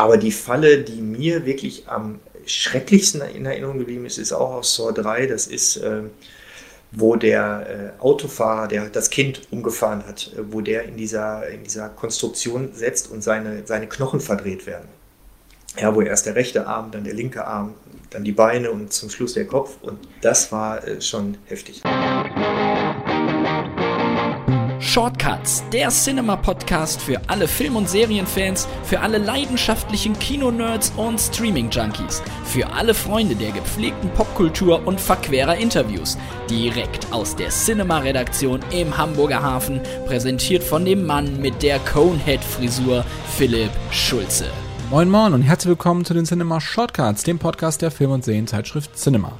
Aber die Falle, die mir wirklich am schrecklichsten in Erinnerung geblieben ist, ist auch aus Saw 3. Das ist, äh, wo der äh, Autofahrer, der das Kind umgefahren hat, äh, wo der in dieser, in dieser Konstruktion setzt und seine, seine Knochen verdreht werden. Ja, wo erst der rechte Arm, dann der linke Arm, dann die Beine und zum Schluss der Kopf. Und das war äh, schon heftig. Shortcuts, der Cinema-Podcast für alle Film- und Serienfans, für alle leidenschaftlichen Kinonerds und Streaming-Junkies, für alle Freunde der gepflegten Popkultur und verquerer Interviews. Direkt aus der Cinema-Redaktion im Hamburger Hafen, präsentiert von dem Mann mit der Conehead-Frisur, Philipp Schulze. Moin Moin und herzlich willkommen zu den Cinema Shortcuts, dem Podcast der Film- und Serienzeitschrift Cinema.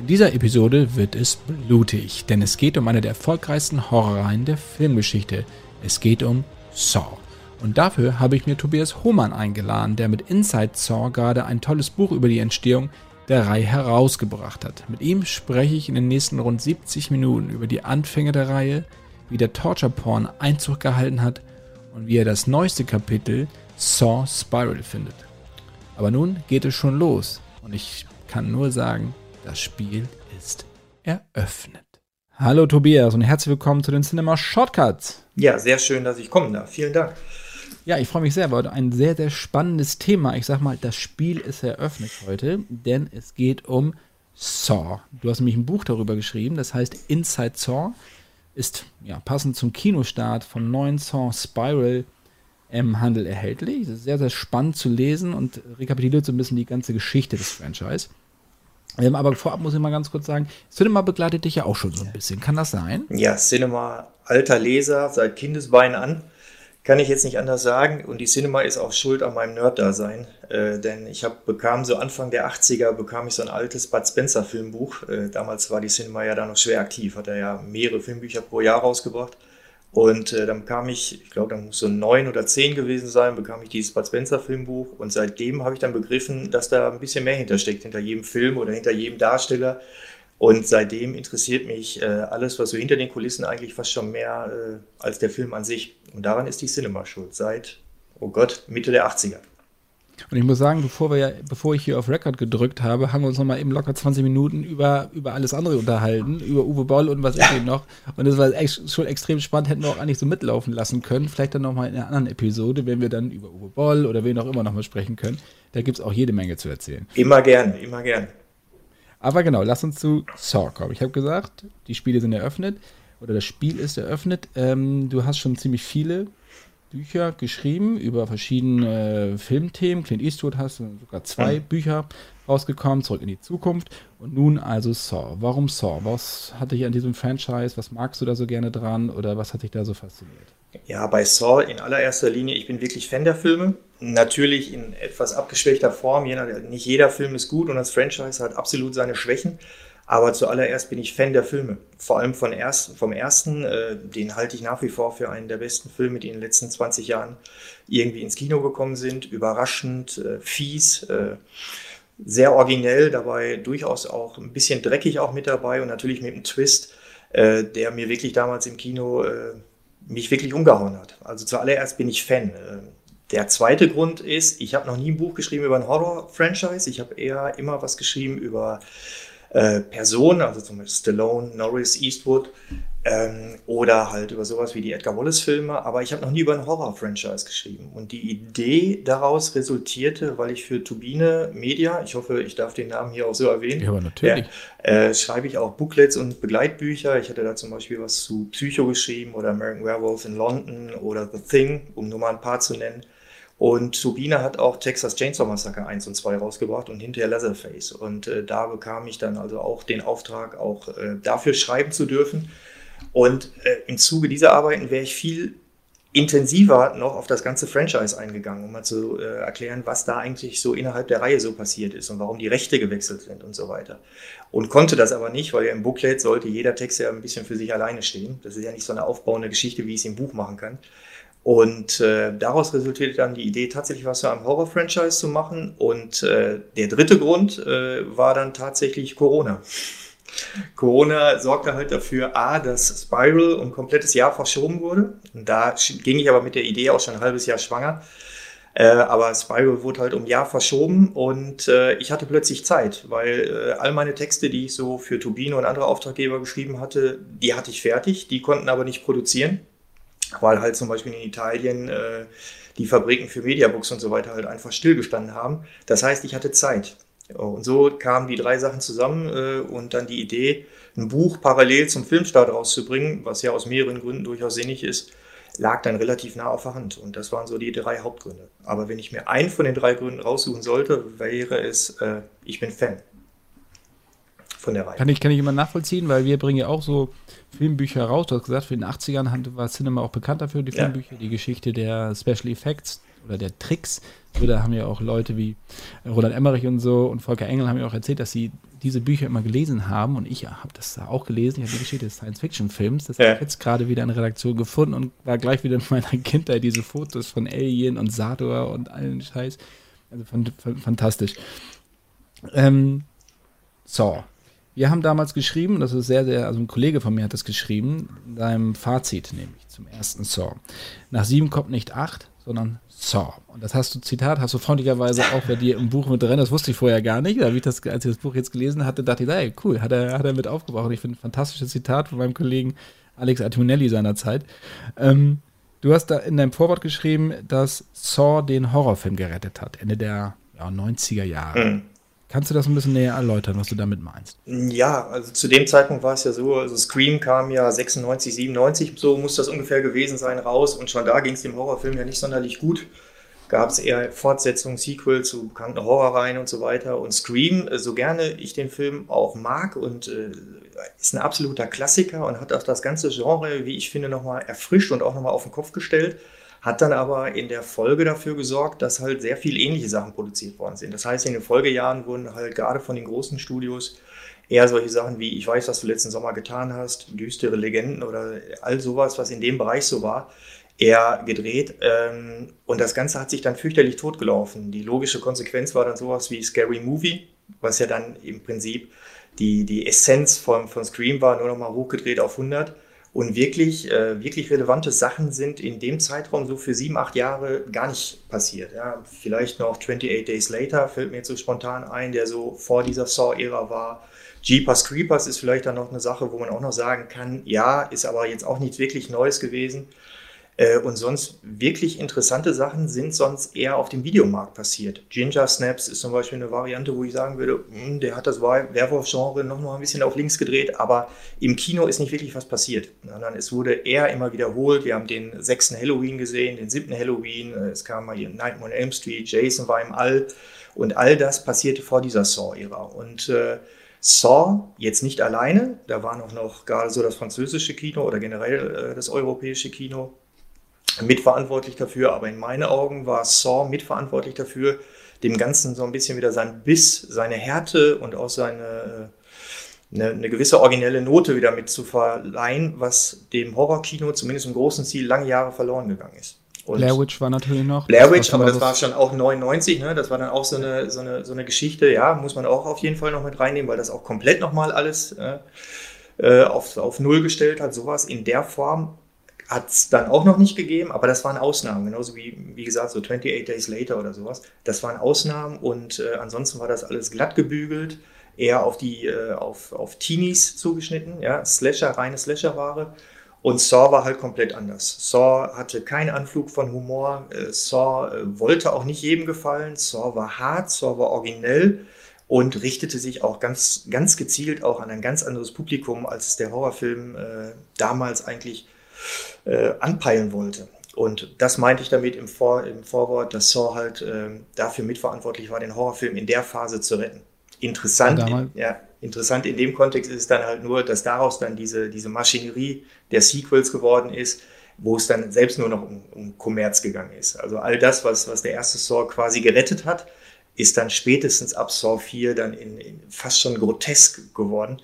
In dieser Episode wird es blutig, denn es geht um eine der erfolgreichsten Horrorreihen der Filmgeschichte. Es geht um Saw. Und dafür habe ich mir Tobias Hohmann eingeladen, der mit Inside Saw gerade ein tolles Buch über die Entstehung der Reihe herausgebracht hat. Mit ihm spreche ich in den nächsten rund 70 Minuten über die Anfänge der Reihe, wie der Torture Porn Einzug gehalten hat und wie er das neueste Kapitel Saw Spiral findet. Aber nun geht es schon los und ich kann nur sagen, das Spiel ist eröffnet. Hallo Tobias und herzlich willkommen zu den Cinema Shortcuts. Ja, sehr schön, dass ich kommen darf. Vielen Dank. Ja, ich freue mich sehr, weil ein sehr, sehr spannendes Thema. Ich sag mal, das Spiel ist eröffnet heute, denn es geht um Saw. Du hast nämlich ein Buch darüber geschrieben, das heißt Inside Saw. Ist ja passend zum Kinostart vom neuen Saw Spiral im Handel erhältlich. Es ist sehr, sehr spannend zu lesen und rekapituliert so ein bisschen die ganze Geschichte des Franchise. Ähm, aber vorab muss ich mal ganz kurz sagen, Cinema begleitet dich ja auch schon so ein bisschen. Kann das sein? Ja, Cinema, alter Leser, seit Kindesbeinen an. Kann ich jetzt nicht anders sagen. Und die Cinema ist auch schuld an meinem Nerd-Dasein. Äh, denn ich hab, bekam so Anfang der 80er bekam ich so ein altes Bud Spencer Filmbuch. Äh, damals war die Cinema ja da noch schwer aktiv, hat er ja mehrere Filmbücher pro Jahr rausgebracht. Und äh, dann bekam ich, ich glaube, da muss so neun oder zehn gewesen sein, bekam ich dieses Bud Spencer Filmbuch. Und seitdem habe ich dann begriffen, dass da ein bisschen mehr hintersteckt, hinter jedem Film oder hinter jedem Darsteller. Und seitdem interessiert mich äh, alles, was so hinter den Kulissen eigentlich fast schon mehr äh, als der Film an sich. Und daran ist die Cinema schuld, seit, oh Gott, Mitte der 80er. Und ich muss sagen, bevor, wir ja, bevor ich hier auf Record gedrückt habe, haben wir uns noch mal eben locker 20 Minuten über, über alles andere unterhalten, über Uwe Boll und was ich eben noch. Und das war echt, schon extrem spannend, hätten wir auch eigentlich so mitlaufen lassen können. Vielleicht dann noch mal in einer anderen Episode, wenn wir dann über Uwe Boll oder wen auch immer noch mal sprechen können. Da gibt es auch jede Menge zu erzählen. Immer gerne, immer gerne. Aber genau, lass uns zu Saw kommen. Ich habe gesagt, die Spiele sind eröffnet oder das Spiel ist eröffnet. Ähm, du hast schon ziemlich viele Bücher geschrieben über verschiedene Filmthemen. Clint Eastwood hast sogar zwei mhm. Bücher rausgekommen, zurück in die Zukunft. Und nun also Saw. Warum Saw? Was hat dich an diesem Franchise? Was magst du da so gerne dran? Oder was hat dich da so fasziniert? Ja, bei Saw in allererster Linie, ich bin wirklich Fan der Filme. Natürlich in etwas abgeschwächter Form. Nicht jeder Film ist gut und das Franchise hat absolut seine Schwächen. Aber zuallererst bin ich Fan der Filme. Vor allem von erst, vom ersten, äh, den halte ich nach wie vor für einen der besten Filme, die in den letzten 20 Jahren irgendwie ins Kino gekommen sind. Überraschend, äh, fies, äh, sehr originell, dabei durchaus auch ein bisschen dreckig auch mit dabei und natürlich mit einem Twist, äh, der mir wirklich damals im Kino äh, mich wirklich umgehauen hat. Also zuallererst bin ich Fan. Äh, der zweite Grund ist, ich habe noch nie ein Buch geschrieben über ein Horror-Franchise. Ich habe eher immer was geschrieben über äh, Personen, also zum Beispiel Stallone, Norris, Eastwood ähm, oder halt über sowas wie die Edgar Wallace-Filme. Aber ich habe noch nie über ein Horror-Franchise geschrieben. Und die Idee daraus resultierte, weil ich für Turbine Media, ich hoffe, ich darf den Namen hier auch so erwähnen. Ja, aber natürlich. Äh, schreibe ich auch Booklets und Begleitbücher. Ich hatte da zum Beispiel was zu Psycho geschrieben oder American Werewolf in London oder The Thing, um nur mal ein paar zu nennen. Und Turbine hat auch Texas Chainsaw Massacre 1 und 2 rausgebracht und hinterher Leatherface. Und äh, da bekam ich dann also auch den Auftrag, auch äh, dafür schreiben zu dürfen. Und äh, im Zuge dieser Arbeiten wäre ich viel intensiver noch auf das ganze Franchise eingegangen, um mal zu äh, erklären, was da eigentlich so innerhalb der Reihe so passiert ist und warum die Rechte gewechselt sind und so weiter. Und konnte das aber nicht, weil ja im Booklet sollte jeder Text ja ein bisschen für sich alleine stehen. Das ist ja nicht so eine aufbauende Geschichte, wie ich es im Buch machen kann. Und äh, daraus resultierte dann die Idee, tatsächlich was für ein Horror-Franchise zu machen. Und äh, der dritte Grund äh, war dann tatsächlich Corona. Corona sorgte halt dafür, A, dass Spiral um ein komplettes Jahr verschoben wurde. Und da ging ich aber mit der Idee auch schon ein halbes Jahr schwanger. Äh, aber Spiral wurde halt um ein Jahr verschoben und äh, ich hatte plötzlich Zeit, weil äh, all meine Texte, die ich so für Turbine und andere Auftraggeber geschrieben hatte, die hatte ich fertig, die konnten aber nicht produzieren, weil halt zum Beispiel in Italien äh, die Fabriken für Mediabooks und so weiter halt einfach stillgestanden haben. Das heißt, ich hatte Zeit. Und so kamen die drei Sachen zusammen äh, und dann die Idee, ein Buch parallel zum Filmstart rauszubringen, was ja aus mehreren Gründen durchaus sinnig ist, lag dann relativ nah auf der Hand. Und das waren so die drei Hauptgründe. Aber wenn ich mir einen von den drei Gründen raussuchen sollte, wäre es, äh, ich bin Fan von der Reihe. Kann ich, kann ich immer nachvollziehen, weil wir bringen ja auch so Filmbücher raus. Du hast gesagt, für den 80ern war Cinema auch bekannt dafür, die Filmbücher, ja. die Geschichte der Special Effects oder der Tricks. So, da haben ja auch Leute wie Roland Emmerich und so und Volker Engel haben ja auch erzählt, dass sie diese Bücher immer gelesen haben und ich habe das da auch gelesen. Ich habe die Geschichte des Science-Fiction-Films. Das ja. habe ich jetzt gerade wieder in der Redaktion gefunden und war gleich wieder in meiner Kindheit diese Fotos von Alien und Sator und allen Scheiß. Also fantastisch. Ähm, so, wir haben damals geschrieben, das ist sehr, sehr, also ein Kollege von mir hat das geschrieben, in seinem Fazit nämlich zum ersten Saw. Nach sieben kommt nicht acht, sondern Saw. Und das hast du, Zitat, hast du freundlicherweise auch bei dir im Buch mit drin, das wusste ich vorher gar nicht. Ich das, als ich das Buch jetzt gelesen hatte, dachte ich, hey, cool, hat er, hat er mit aufgebraucht. Ich finde ein fantastisches Zitat von meinem Kollegen Alex Artimonelli seinerzeit. Ähm, du hast da in deinem Vorwort geschrieben, dass Saw den Horrorfilm gerettet hat, Ende der ja, 90er Jahre. Mhm. Kannst du das ein bisschen näher erläutern, was du damit meinst? Ja, also zu dem Zeitpunkt war es ja so, also Scream kam ja 96, 97, so muss das ungefähr gewesen sein, raus. Und schon da ging es dem Horrorfilm ja nicht sonderlich gut. Gab es eher Fortsetzungen, Sequel zu bekannten Horrorreihen und so weiter. Und Scream, äh, so gerne ich den Film auch mag und äh, ist ein absoluter Klassiker und hat auch das ganze Genre, wie ich finde, nochmal erfrischt und auch nochmal auf den Kopf gestellt hat dann aber in der Folge dafür gesorgt, dass halt sehr viele ähnliche Sachen produziert worden sind. Das heißt, in den Folgejahren wurden halt gerade von den großen Studios eher solche Sachen wie Ich weiß, was du letzten Sommer getan hast, düstere Legenden oder all sowas, was in dem Bereich so war, eher gedreht. Ähm, und das Ganze hat sich dann fürchterlich totgelaufen. Die logische Konsequenz war dann sowas wie Scary Movie, was ja dann im Prinzip die, die Essenz von, von Scream war, nur noch mal hochgedreht auf 100 und wirklich, äh, wirklich relevante Sachen sind in dem Zeitraum so für sieben, acht Jahre gar nicht passiert. Ja, vielleicht noch 28 Days Later fällt mir jetzt so spontan ein, der so vor dieser Saw-Ära war. Jeepers Creepers ist vielleicht dann noch eine Sache, wo man auch noch sagen kann, ja, ist aber jetzt auch nichts wirklich Neues gewesen. Äh, und sonst wirklich interessante Sachen sind sonst eher auf dem Videomarkt passiert. Ginger Snaps ist zum Beispiel eine Variante, wo ich sagen würde, hm, der hat das Werwolf-Genre noch mal ein bisschen auf links gedreht, aber im Kino ist nicht wirklich was passiert. Sondern es wurde eher immer wiederholt. Wir haben den sechsten Halloween gesehen, den siebten Halloween, äh, es kam mal hier Nightmare on Elm Street, Jason war im All und all das passierte vor dieser Saw-Ära. Und äh, Saw jetzt nicht alleine, da war noch, noch gerade so das französische Kino oder generell äh, das europäische Kino mitverantwortlich dafür, aber in meinen Augen war Saw mitverantwortlich dafür, dem Ganzen so ein bisschen wieder seinen Biss, seine Härte und auch seine eine, eine gewisse originelle Note wieder mit zu verleihen, was dem Horrorkino zumindest im großen Ziel lange Jahre verloren gegangen ist. Und Blair Witch war natürlich noch. Blair Witch, aber das war schon auch 99, ne? Das war dann auch so eine, so eine, so eine Geschichte, ja, muss man auch auf jeden Fall noch mit reinnehmen, weil das auch komplett nochmal alles äh, äh, auf, auf Null gestellt hat. Sowas in der Form hat es dann auch noch nicht gegeben, aber das waren Ausnahmen, genauso wie, wie gesagt, so 28 Days Later oder sowas. Das waren Ausnahmen und äh, ansonsten war das alles glatt gebügelt, eher auf die, äh, auf, auf Teenies zugeschnitten, ja, Slasher, reine Slasher-Ware. Und Saw war halt komplett anders. Saw hatte keinen Anflug von Humor. Äh, Saw äh, wollte auch nicht jedem gefallen. Saw war hart, Saw war originell und richtete sich auch ganz, ganz gezielt auch an ein ganz anderes Publikum, als es der Horrorfilm äh, damals eigentlich äh, anpeilen wollte. Und das meinte ich damit im, Vor im Vorwort, dass Saw halt äh, dafür mitverantwortlich war, den Horrorfilm in der Phase zu retten. Interessant, ja, in, ja, interessant in dem Kontext ist es dann halt nur, dass daraus dann diese, diese Maschinerie der Sequels geworden ist, wo es dann selbst nur noch um, um Kommerz gegangen ist. Also all das, was, was der erste Saw quasi gerettet hat, ist dann spätestens ab Saw 4 dann in, in fast schon grotesk geworden.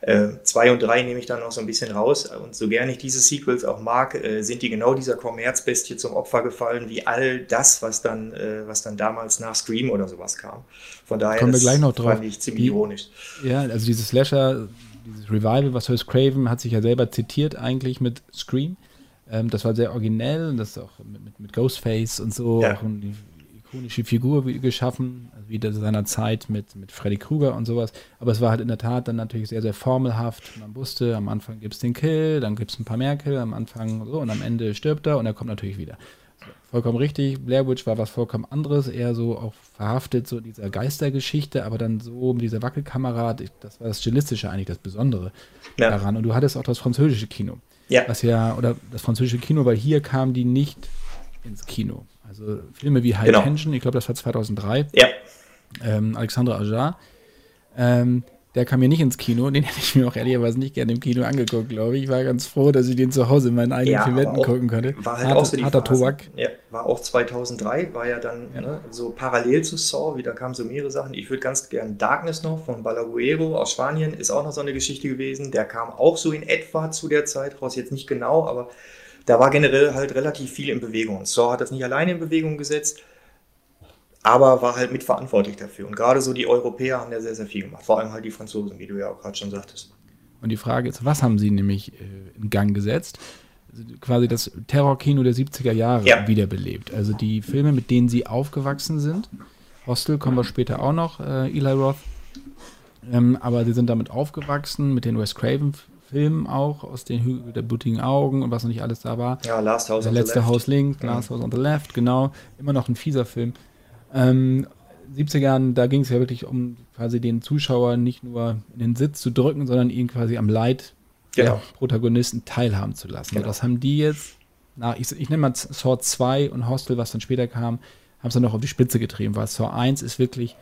Äh, zwei und drei nehme ich dann noch so ein bisschen raus. Und so gerne ich diese Sequels auch mag, äh, sind die genau dieser Kommerzbestie zum Opfer gefallen, wie all das, was dann, äh, was dann damals nach Scream oder sowas kam. Von daher Kommen wir gleich noch drauf. fand ich ziemlich die, ironisch. Ja, also dieses Slasher, dieses Revival, was Wes Craven hat sich ja selber zitiert eigentlich mit Scream. Ähm, das war sehr originell und das ist auch mit, mit, Ghostface und so Ja. auch eine ikonische Figur geschaffen, wie das seiner Zeit mit, mit Freddy Krueger und sowas. Aber es war halt in der Tat dann natürlich sehr, sehr formelhaft. Man wusste, am Anfang gibt es den Kill, dann gibt es ein paar mehr Kill, am Anfang so und am Ende stirbt er und er kommt natürlich wieder. Vollkommen richtig. Blair Witch war was vollkommen anderes, eher so auch verhaftet, so in dieser Geistergeschichte, aber dann so mit dieser Wackelkamera, das war das Stilistische eigentlich das Besondere Ja. daran. Und du hattest auch das französische Kino. Ja. Was ja, oder das französische Kino, weil hier kamen die nicht ins Kino. Also Filme wie High Genau. Tension, ich glaube, das war 2003, Ja, ähm, Alexandre Ajar, ähm, der kam mir nicht ins Kino, den hätte ich mir auch ehrlicherweise nicht gerne im Kino angeguckt, glaube ich. Ich war ganz froh, dass ich den zu Hause in meinen eigenen ja vier Wänden gucken konnte. war halt Harter- auch so die harter. Tobak. Ja, war auch 2003, war ja dann ne, so parallel zu Saw, wieder kamen so mehrere Sachen. Ich würde ganz gern Darkness noch von Balaguero aus Spanien, ist auch noch so eine Geschichte gewesen. Der kam auch so in etwa zu der Zeit raus, jetzt nicht genau, aber da war generell halt relativ viel in Bewegung. Saw hat das nicht alleine in Bewegung gesetzt, aber war halt mitverantwortlich dafür. Und gerade so die Europäer haben da sehr, sehr viel gemacht. Vor allem halt die Franzosen, wie du ja auch gerade schon sagtest. Und die Frage ist, was haben sie nämlich äh, in Gang gesetzt? Also quasi das Terrorkino der 70er Jahre Ja. wiederbelebt. Also die Filme, mit denen sie aufgewachsen sind. Hostel kommen wir später auch noch, äh, Eli Roth. Ähm, aber sie sind damit aufgewachsen, mit den Wes Craven-Filmen auch, aus den Hügel der blutigen Augen und was noch nicht alles da war. Ja, Last House Der on the letzte Left. Haus links, Last House on the Left, genau. Immer noch ein fieser Film. Ähm, 70ern, da ging es ja wirklich um quasi den Zuschauer nicht nur in den Sitz zu drücken, sondern ihn quasi am Leid der Genau. Protagonisten teilhaben zu lassen. Genau. Das haben die jetzt, nach, ich, ich nenne mal Saw 2 und Hostel, was dann später kam, haben es dann noch auf die Spitze getrieben, weil Saw 1 ist wirklich,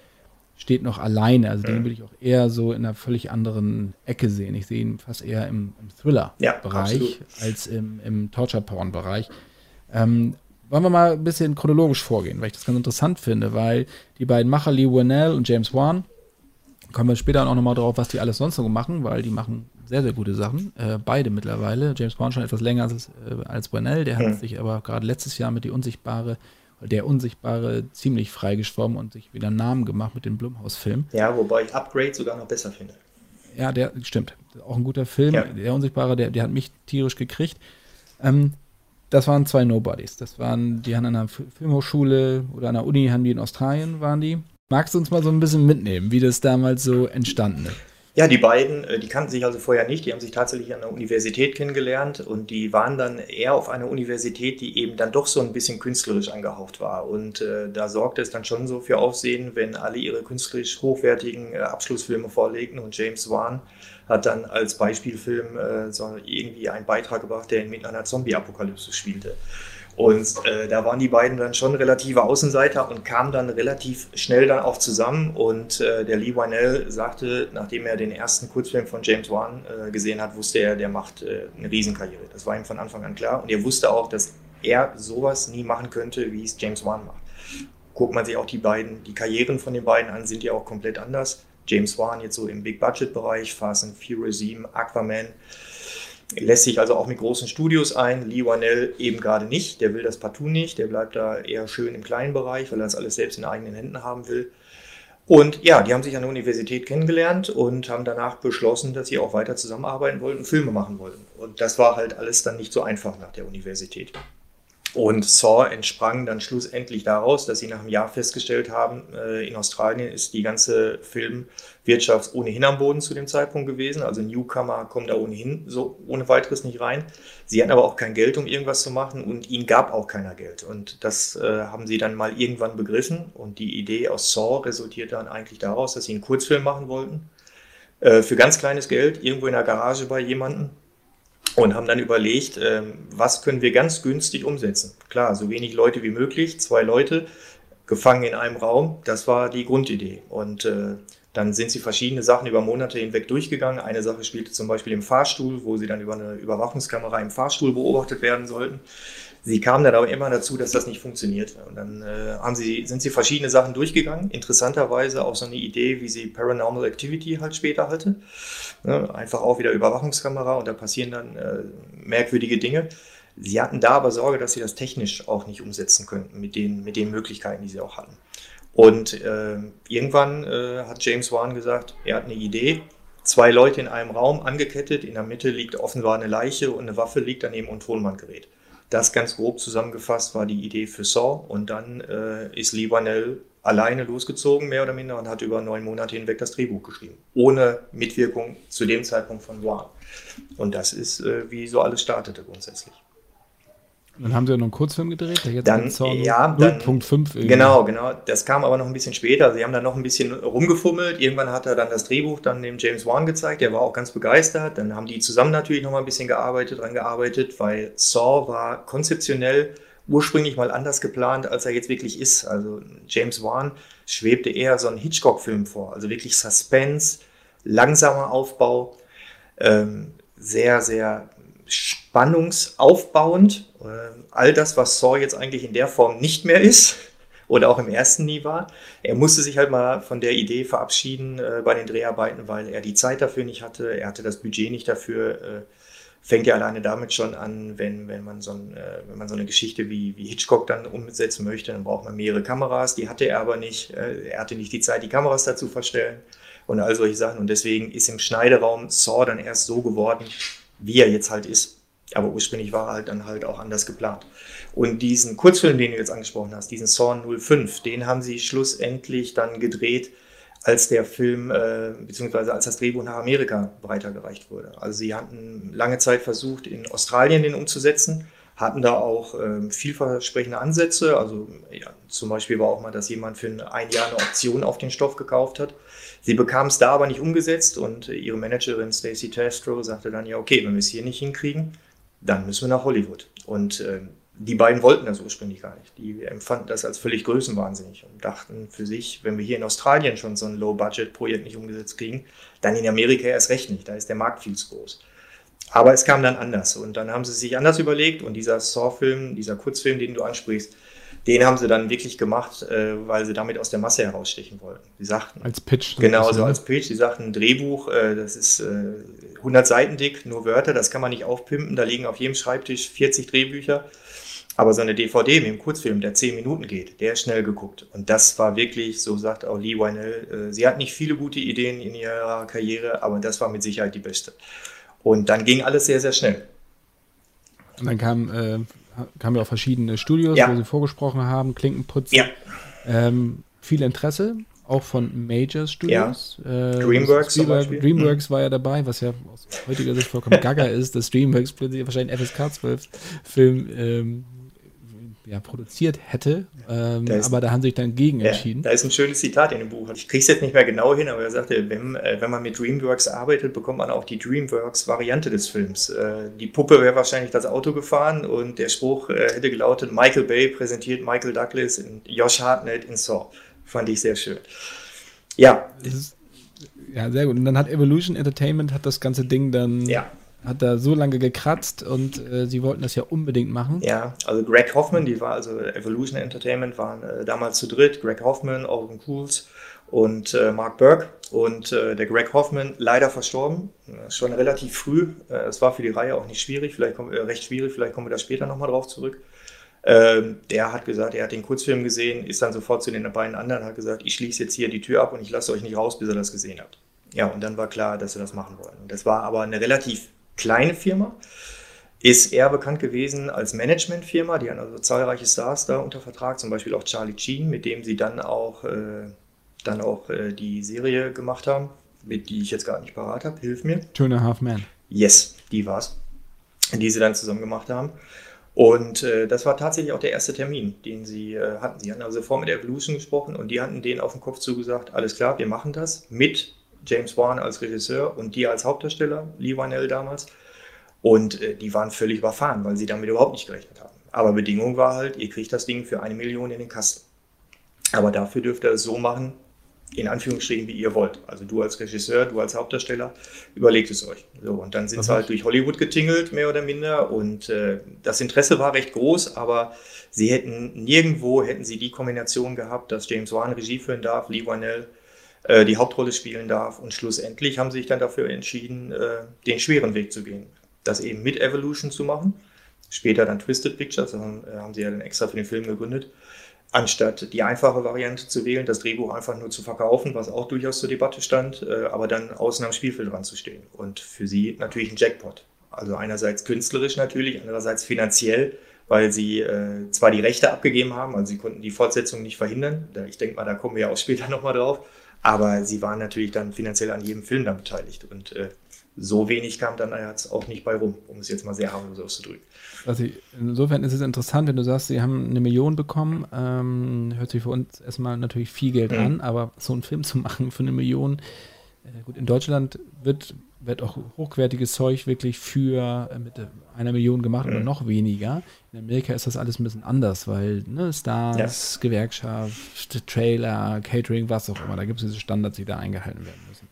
steht noch alleine. Also den Mhm. will ich auch eher so in einer völlig anderen Ecke sehen. Ich sehe ihn fast eher im, im Thriller-Bereich Ja, als im, im Torture-Porn-Bereich. Ähm, wollen wir mal ein bisschen chronologisch vorgehen, weil ich das ganz interessant finde, weil die beiden Macher, Lee Winnell und James Wan, kommen wir später auch nochmal drauf, was die alles sonst noch machen, weil die machen sehr, sehr gute Sachen. Äh, beide mittlerweile. James Wan schon etwas länger als, äh, als Winnell, der hat Mhm. sich aber gerade letztes Jahr mit Die Unsichtbare, der Unsichtbare ziemlich freigeschwommen und sich wieder einen Namen gemacht mit dem Blumhaus-Film. Ja, wobei ich Upgrade sogar noch besser finde. Ja, der stimmt. Auch ein guter Film. Ja. Der Unsichtbare, der, der hat mich tierisch gekriegt. Ähm, das waren zwei Nobodies. Das waren, die haben an einer Filmhochschule oder an einer Uni, haben die in Australien, waren die. Magst du uns mal so ein bisschen mitnehmen, wie das damals so entstanden ist? Ja, die beiden, äh, die kannten sich also vorher nicht, die haben sich tatsächlich an der Universität kennengelernt und die waren dann eher auf einer Universität, die eben dann doch so ein bisschen künstlerisch angehaucht war. Und äh, da sorgte es dann schon so für Aufsehen, wenn alle ihre künstlerisch hochwertigen äh, Abschlussfilme vorlegten und James Wan hat dann als Beispielfilm äh, so irgendwie einen Beitrag gebracht, der in einer Zombie-Apokalypse spielte. Und äh, da waren die beiden dann schon relative Außenseiter und kamen dann relativ schnell dann auch zusammen. Und äh, der Lee Wynell sagte, nachdem er den ersten Kurzfilm von James Wan äh, gesehen hat, wusste er, der macht äh, eine Riesenkarriere. Das war ihm von Anfang an klar. Und er wusste auch, dass er sowas nie machen könnte, wie es James Wan macht. Guckt man sich auch die beiden, die Karrieren von den beiden an, sind ja auch komplett anders. James Wan jetzt so im Big-Budget-Bereich, Fast and Furious 7, Aquaman, lässt sich also auch mit großen Studios ein. Lee Wanell eben gerade nicht. Der will das partout nicht. Der bleibt da eher schön im kleinen Bereich, weil er das alles selbst in eigenen Händen haben will. Und ja, die haben sich an der Universität kennengelernt und haben danach beschlossen, dass sie auch weiter zusammenarbeiten wollten und Filme machen wollten. Und das war halt alles dann nicht so einfach nach der Universität. Und Saw entsprang dann schlussendlich daraus, dass sie nach einem Jahr festgestellt haben, äh, in Australien ist die ganze Filmwirtschaft ohnehin am Boden zu dem Zeitpunkt gewesen. Also Newcomer kommen da ohnehin so ohne weiteres nicht rein. Sie hatten aber auch kein Geld, um irgendwas zu machen und ihnen gab auch keiner Geld. Und das äh, haben sie dann mal irgendwann begriffen. Und die Idee aus Saw resultiert dann eigentlich daraus, dass sie einen Kurzfilm machen wollten. Äh, für ganz kleines Geld, irgendwo in der Garage bei jemandem und haben dann überlegt, ähm, was können wir ganz günstig umsetzen. Klar, so wenig Leute wie möglich, zwei Leute gefangen in einem Raum, das war die Grundidee. Und äh, dann sind sie verschiedene Sachen über Monate hinweg durchgegangen. Eine Sache spielte zum Beispiel im Fahrstuhl, wo sie dann über eine Überwachungskamera im Fahrstuhl beobachtet werden sollten. Sie kamen dann aber immer dazu, dass das nicht funktioniert. Und dann äh, haben sie, sind sie verschiedene Sachen durchgegangen. Interessanterweise auch so eine Idee, wie sie Paranormal Activity halt später hatte. Ne, einfach auch wieder Überwachungskamera und da passieren dann äh, merkwürdige Dinge. Sie hatten da aber Sorge, dass sie das technisch auch nicht umsetzen könnten mit den, mit den Möglichkeiten, die sie auch hatten. Und äh, irgendwann hat James Wan gesagt, er hat eine Idee. Zwei Leute in einem Raum angekettet, in der Mitte liegt offenbar eine Leiche und eine Waffe liegt daneben und ein Tonbandgerät. Das ganz grob zusammengefasst war die Idee für Saw und dann äh, ist Lee Wanell alleine losgezogen, mehr oder minder, und hat über neun Monate hinweg das Drehbuch geschrieben. Ohne Mitwirkung zu dem Zeitpunkt von Wan. Und das ist, äh, wie so alles startete grundsätzlich. Dann haben sie ja noch einen Kurzfilm gedreht, der jetzt dann, ja, 0.5 Genau, genau. Das kam aber noch ein bisschen später. Sie haben dann noch ein bisschen rumgefummelt. Irgendwann hat er dann das Drehbuch dann dem James Wan gezeigt. Der war auch ganz begeistert. Dann haben die zusammen natürlich noch mal ein bisschen gearbeitet, dran gearbeitet, weil Saw war konzeptionell ursprünglich mal anders geplant, als er jetzt wirklich ist. Also James Wan schwebte eher so einen Hitchcock-Film vor, also wirklich Suspense, langsamer Aufbau, ähm, sehr, sehr spannungsaufbauend. Äh, all das, was Saw jetzt eigentlich in der Form nicht mehr ist oder auch im ersten nie war. Er musste sich halt mal von der Idee verabschieden äh, bei den Dreharbeiten, weil er die Zeit dafür nicht hatte, er hatte das Budget nicht dafür. Äh, fängt ja alleine damit schon an, wenn, wenn, man, so ein, wenn man so eine Geschichte wie, wie Hitchcock dann umsetzen möchte, dann braucht man mehrere Kameras. Die hatte er aber nicht. Er hatte nicht die Zeit, die Kameras dazu verstellen und all solche Sachen. Und deswegen ist im Schneideraum Saw dann erst so geworden, wie er jetzt halt ist. Aber ursprünglich war er halt dann halt auch anders geplant. Und diesen Kurzfilm, den du jetzt angesprochen hast, diesen Saw 05, den haben sie schlussendlich dann gedreht als der Film, äh, beziehungsweise als das Drehbuch nach Amerika weitergereicht wurde. Also sie hatten lange Zeit versucht, in Australien den umzusetzen, hatten da auch äh, vielversprechende Ansätze. Also ja, zum Beispiel war auch mal, dass jemand für ein Jahr eine Option auf den Stoff gekauft hat. Sie bekam es da aber nicht umgesetzt und ihre Managerin Stacey Testro sagte dann, ja okay, wenn wir es hier nicht hinkriegen, dann müssen wir nach Hollywood. Und äh, die beiden wollten das ursprünglich gar nicht. Die empfanden das als völlig größenwahnsinnig und dachten für sich, wenn wir hier in Australien schon so ein Low-Budget-Projekt nicht umgesetzt kriegen, dann in Amerika erst recht nicht. Da ist der Markt viel zu groß. Aber es kam dann anders und dann haben sie sich anders überlegt und dieser Saw-Film, dieser Kurzfilm, den du ansprichst, den haben sie dann wirklich gemacht, äh, weil sie damit aus der Masse herausstechen wollten. Sie sagten. Als Pitch. Genau, so als Pitch. Sie sagten, ein Drehbuch, äh, das ist 100 Seiten dick, nur Wörter, das kann man nicht aufpimpen. Da liegen auf jedem Schreibtisch 40 Drehbücher. Aber so eine DVD mit einem Kurzfilm, der zehn Minuten geht, der ist schnell geguckt. Und das war wirklich, so sagt auch Lee Wynell, äh, sie hat nicht viele gute Ideen in ihrer Karriere, aber das war mit Sicherheit die beste. Und dann ging alles sehr, sehr schnell. Und dann kam, äh, kamen ja auch verschiedene Studios, ja. wo sie vorgesprochen haben, Klinkenputz. Ja. Ähm, viel Interesse, auch von Major Studios. Ja. Äh, Dreamworks Spielberg, Dreamworks mhm. war ja dabei, was ja aus heutiger Sicht vollkommen gaga ist, dass Dreamworks wahrscheinlich FSK 12 Film ähm, ja, produziert hätte. Ähm, ist, aber da haben sie sich dann gegen ja, entschieden. Da ist ein schönes Zitat in dem Buch. Ich kriege es jetzt nicht mehr genau hin, aber er sagte, wenn, äh, wenn man mit DreamWorks arbeitet, bekommt man auch die DreamWorks-Variante des Films. Äh, die Puppe wäre wahrscheinlich das Auto gefahren und der Spruch äh, hätte gelautet, Michael Bay präsentiert Michael Douglas in Josh Hartnett in Saw. Fand ich sehr schön. Ja. Ist, ja, sehr gut. Und dann hat Evolution Entertainment hat das ganze Ding dann ja hat da so lange gekratzt und äh, sie wollten das ja unbedingt machen. Ja, also Greg Hoffman, die war also Evolution Entertainment, waren äh, damals zu dritt, Greg Hoffman, Owen Cools und äh, Mark Burke. Und äh, der Greg Hoffman leider verstorben, äh, schon relativ früh. Äh, es war für die Reihe auch nicht schwierig, vielleicht kommen, recht schwierig, vielleicht kommen wir da später nochmal drauf zurück. Ähm, der hat gesagt, er hat den Kurzfilm gesehen, ist dann sofort zu den beiden anderen, hat gesagt, ich schließe jetzt hier die Tür ab und ich lasse euch nicht raus, bis ihr das gesehen habt. Ja, und dann war klar, dass sie das machen wollen. Das war aber eine relativ kleine Firma, ist eher bekannt gewesen als Managementfirma. Die haben also zahlreiche Stars da unter Vertrag, zum Beispiel auch Charlie Sheen, mit dem sie dann auch, äh, dann auch äh, die Serie gemacht haben, mit die ich jetzt gar nicht parat habe. Hilf mir. Two and a Half Men. Yes, die war's, die sie dann zusammen gemacht haben. Und äh, das war tatsächlich auch der erste Termin, den sie äh, hatten. Sie hatten also vor mit Evolution gesprochen und die hatten denen auf den Kopf zugesagt, alles klar, wir machen das mit James Wan als Regisseur und die als Hauptdarsteller, Lee Wynell damals. Und äh, die waren völlig überfahren, weil sie damit überhaupt nicht gerechnet haben. Aber Bedingung war halt, ihr kriegt das Ding für eine Million in den Kasten. Aber dafür dürft ihr es so machen, in Anführungsstrichen, wie ihr wollt. Also du als Regisseur, du als Hauptdarsteller, überlegt es euch. So, und dann sind sie halt durch Hollywood getingelt, mehr oder minder. Und äh, das Interesse war recht groß, aber sie hätten nirgendwo hätten sie die Kombination gehabt, dass James Wan Regie führen darf, Lee Wynell äh, die Hauptrolle spielen darf. Und schlussendlich haben sie sich dann dafür entschieden, äh, den schweren Weg zu gehen. Das eben mit Evolution zu machen. Später dann Twisted Pictures, haben, äh, haben sie ja dann extra für den Film gegründet. Anstatt die einfache Variante zu wählen, das Drehbuch einfach nur zu verkaufen, was auch durchaus zur Debatte stand, aber dann außen am Spielfeld dran zu stehen. Und für sie natürlich ein Jackpot. Also einerseits künstlerisch natürlich, andererseits finanziell weil sie äh, zwar die Rechte abgegeben haben, also sie konnten die Fortsetzung nicht verhindern. Ich denke mal, da kommen wir ja auch später nochmal drauf. Aber sie waren natürlich dann finanziell an jedem Film dann beteiligt. Und äh, so wenig kam dann jetzt auch nicht bei rum, um es jetzt mal sehr harmlos auszudrücken. Also insofern ist es interessant, wenn du sagst, sie haben eine Million bekommen, ähm, hört sich für uns erstmal natürlich viel Geld mhm. an, aber so einen Film zu machen für eine Million, äh, gut, in Deutschland wird, wird auch hochwertiges Zeug wirklich für äh, mit einer Million gemacht mhm. oder noch weniger. In Amerika ist das alles ein bisschen anders, weil ne, Stars, ja. Gewerkschaft, Trailer, Catering, was auch immer, da gibt es diese Standards, die da eingehalten werden müssen.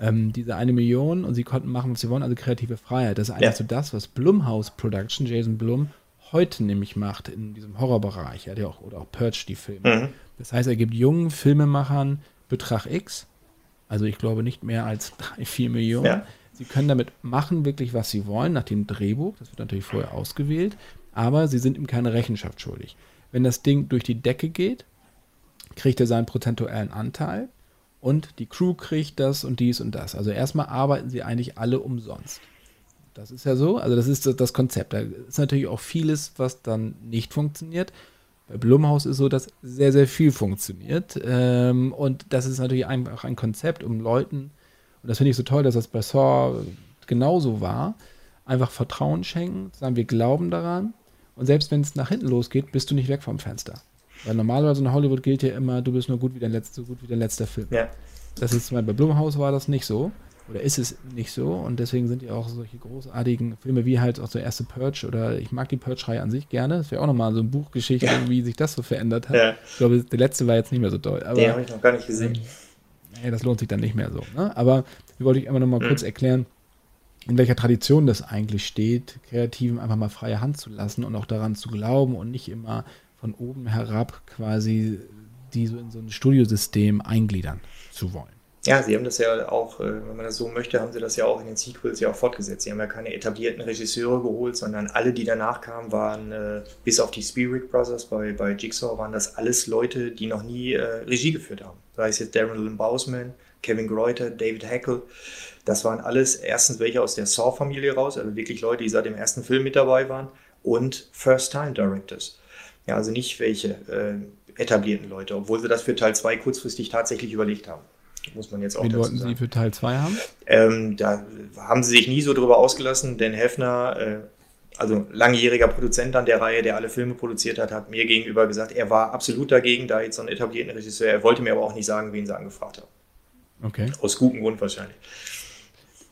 Ähm, diese eine Million und sie konnten machen, was sie wollen, also kreative Freiheit. Das ist eigentlich ja. so das, was Blumhouse Production, Jason Blum, heute nämlich macht in diesem Horrorbereich, ja, der auch, oder auch Purge die Filme. Mhm. Das heißt, er gibt jungen Filmemachern Betrag X also ich glaube nicht mehr als drei, vier Millionen. Ja. Sie können damit machen, wirklich, was sie wollen, nach dem Drehbuch. Das wird natürlich vorher ausgewählt. Aber sie sind ihm keine Rechenschaft schuldig. Wenn das Ding durch die Decke geht, kriegt er seinen prozentuellen Anteil und die Crew kriegt das und dies und das. Also erstmal arbeiten sie eigentlich alle umsonst. Das ist ja so, also das ist das Konzept. Da ist natürlich auch vieles, was dann nicht funktioniert. Bei Blumhaus ist so, dass sehr, sehr viel funktioniert. Ähm, und das ist natürlich einfach ein Konzept, um Leuten, und das finde ich so toll, dass das bei Saw genauso war, einfach Vertrauen schenken, sagen, wir glauben daran. Und selbst wenn es nach hinten losgeht, bist du nicht weg vom Fenster. Weil normalerweise in Hollywood gilt ja immer, du bist nur gut wie der letzte, so gut wie der letzte Film. Ja. Das ist bei Blumhaus war das nicht so oder ist es nicht so und deswegen sind ja auch solche großartigen Filme wie halt auch so erste Purge oder ich mag die Purge-Reihe an sich gerne. Das wäre auch nochmal so eine Buchgeschichte, ja. wie sich das so verändert hat. Ja. Ich glaube, der letzte war jetzt nicht mehr so toll. Aber, Den habe ich noch gar nicht gesehen. Ähm, das lohnt sich dann nicht mehr so. Ne? Aber wie wollte ich einfach nochmal mhm. kurz erklären, in welcher Tradition das eigentlich steht, Kreativen einfach mal freie Hand zu lassen und auch daran zu glauben und nicht immer von oben herab quasi die so in so ein Studiosystem eingliedern zu wollen. Ja, sie haben das ja auch, äh, wenn man das so möchte, haben sie das ja auch in den Sequels ja auch fortgesetzt. Sie haben ja keine etablierten Regisseure geholt, sondern alle, die danach kamen, waren, äh, bis auf die Spirit Brothers bei, bei Jigsaw, waren das alles Leute, die noch nie äh, Regie geführt haben. Sei es jetzt Darren Lynn Bousman, Kevin Greuter, David Hackel. Das waren alles erstens welche aus der Saw-Familie raus, also wirklich Leute, die seit dem ersten Film mit dabei waren und First-Time-Directors. Ja, also nicht welche äh, etablierten Leute, obwohl sie das für Teil 2 kurzfristig tatsächlich überlegt haben. Muss man jetzt auch Wie wollten Sie für Teil 2 haben? Ähm, da haben sie sich nie so drüber ausgelassen, denn Hefner, äh, also langjähriger Produzent an der Reihe, der alle Filme produziert hat, hat mir gegenüber gesagt, er war absolut dagegen, da jetzt so einen etablierten Regisseur, er wollte mir aber auch nicht sagen, wen sie angefragt haben. Okay. Aus gutem Grund wahrscheinlich.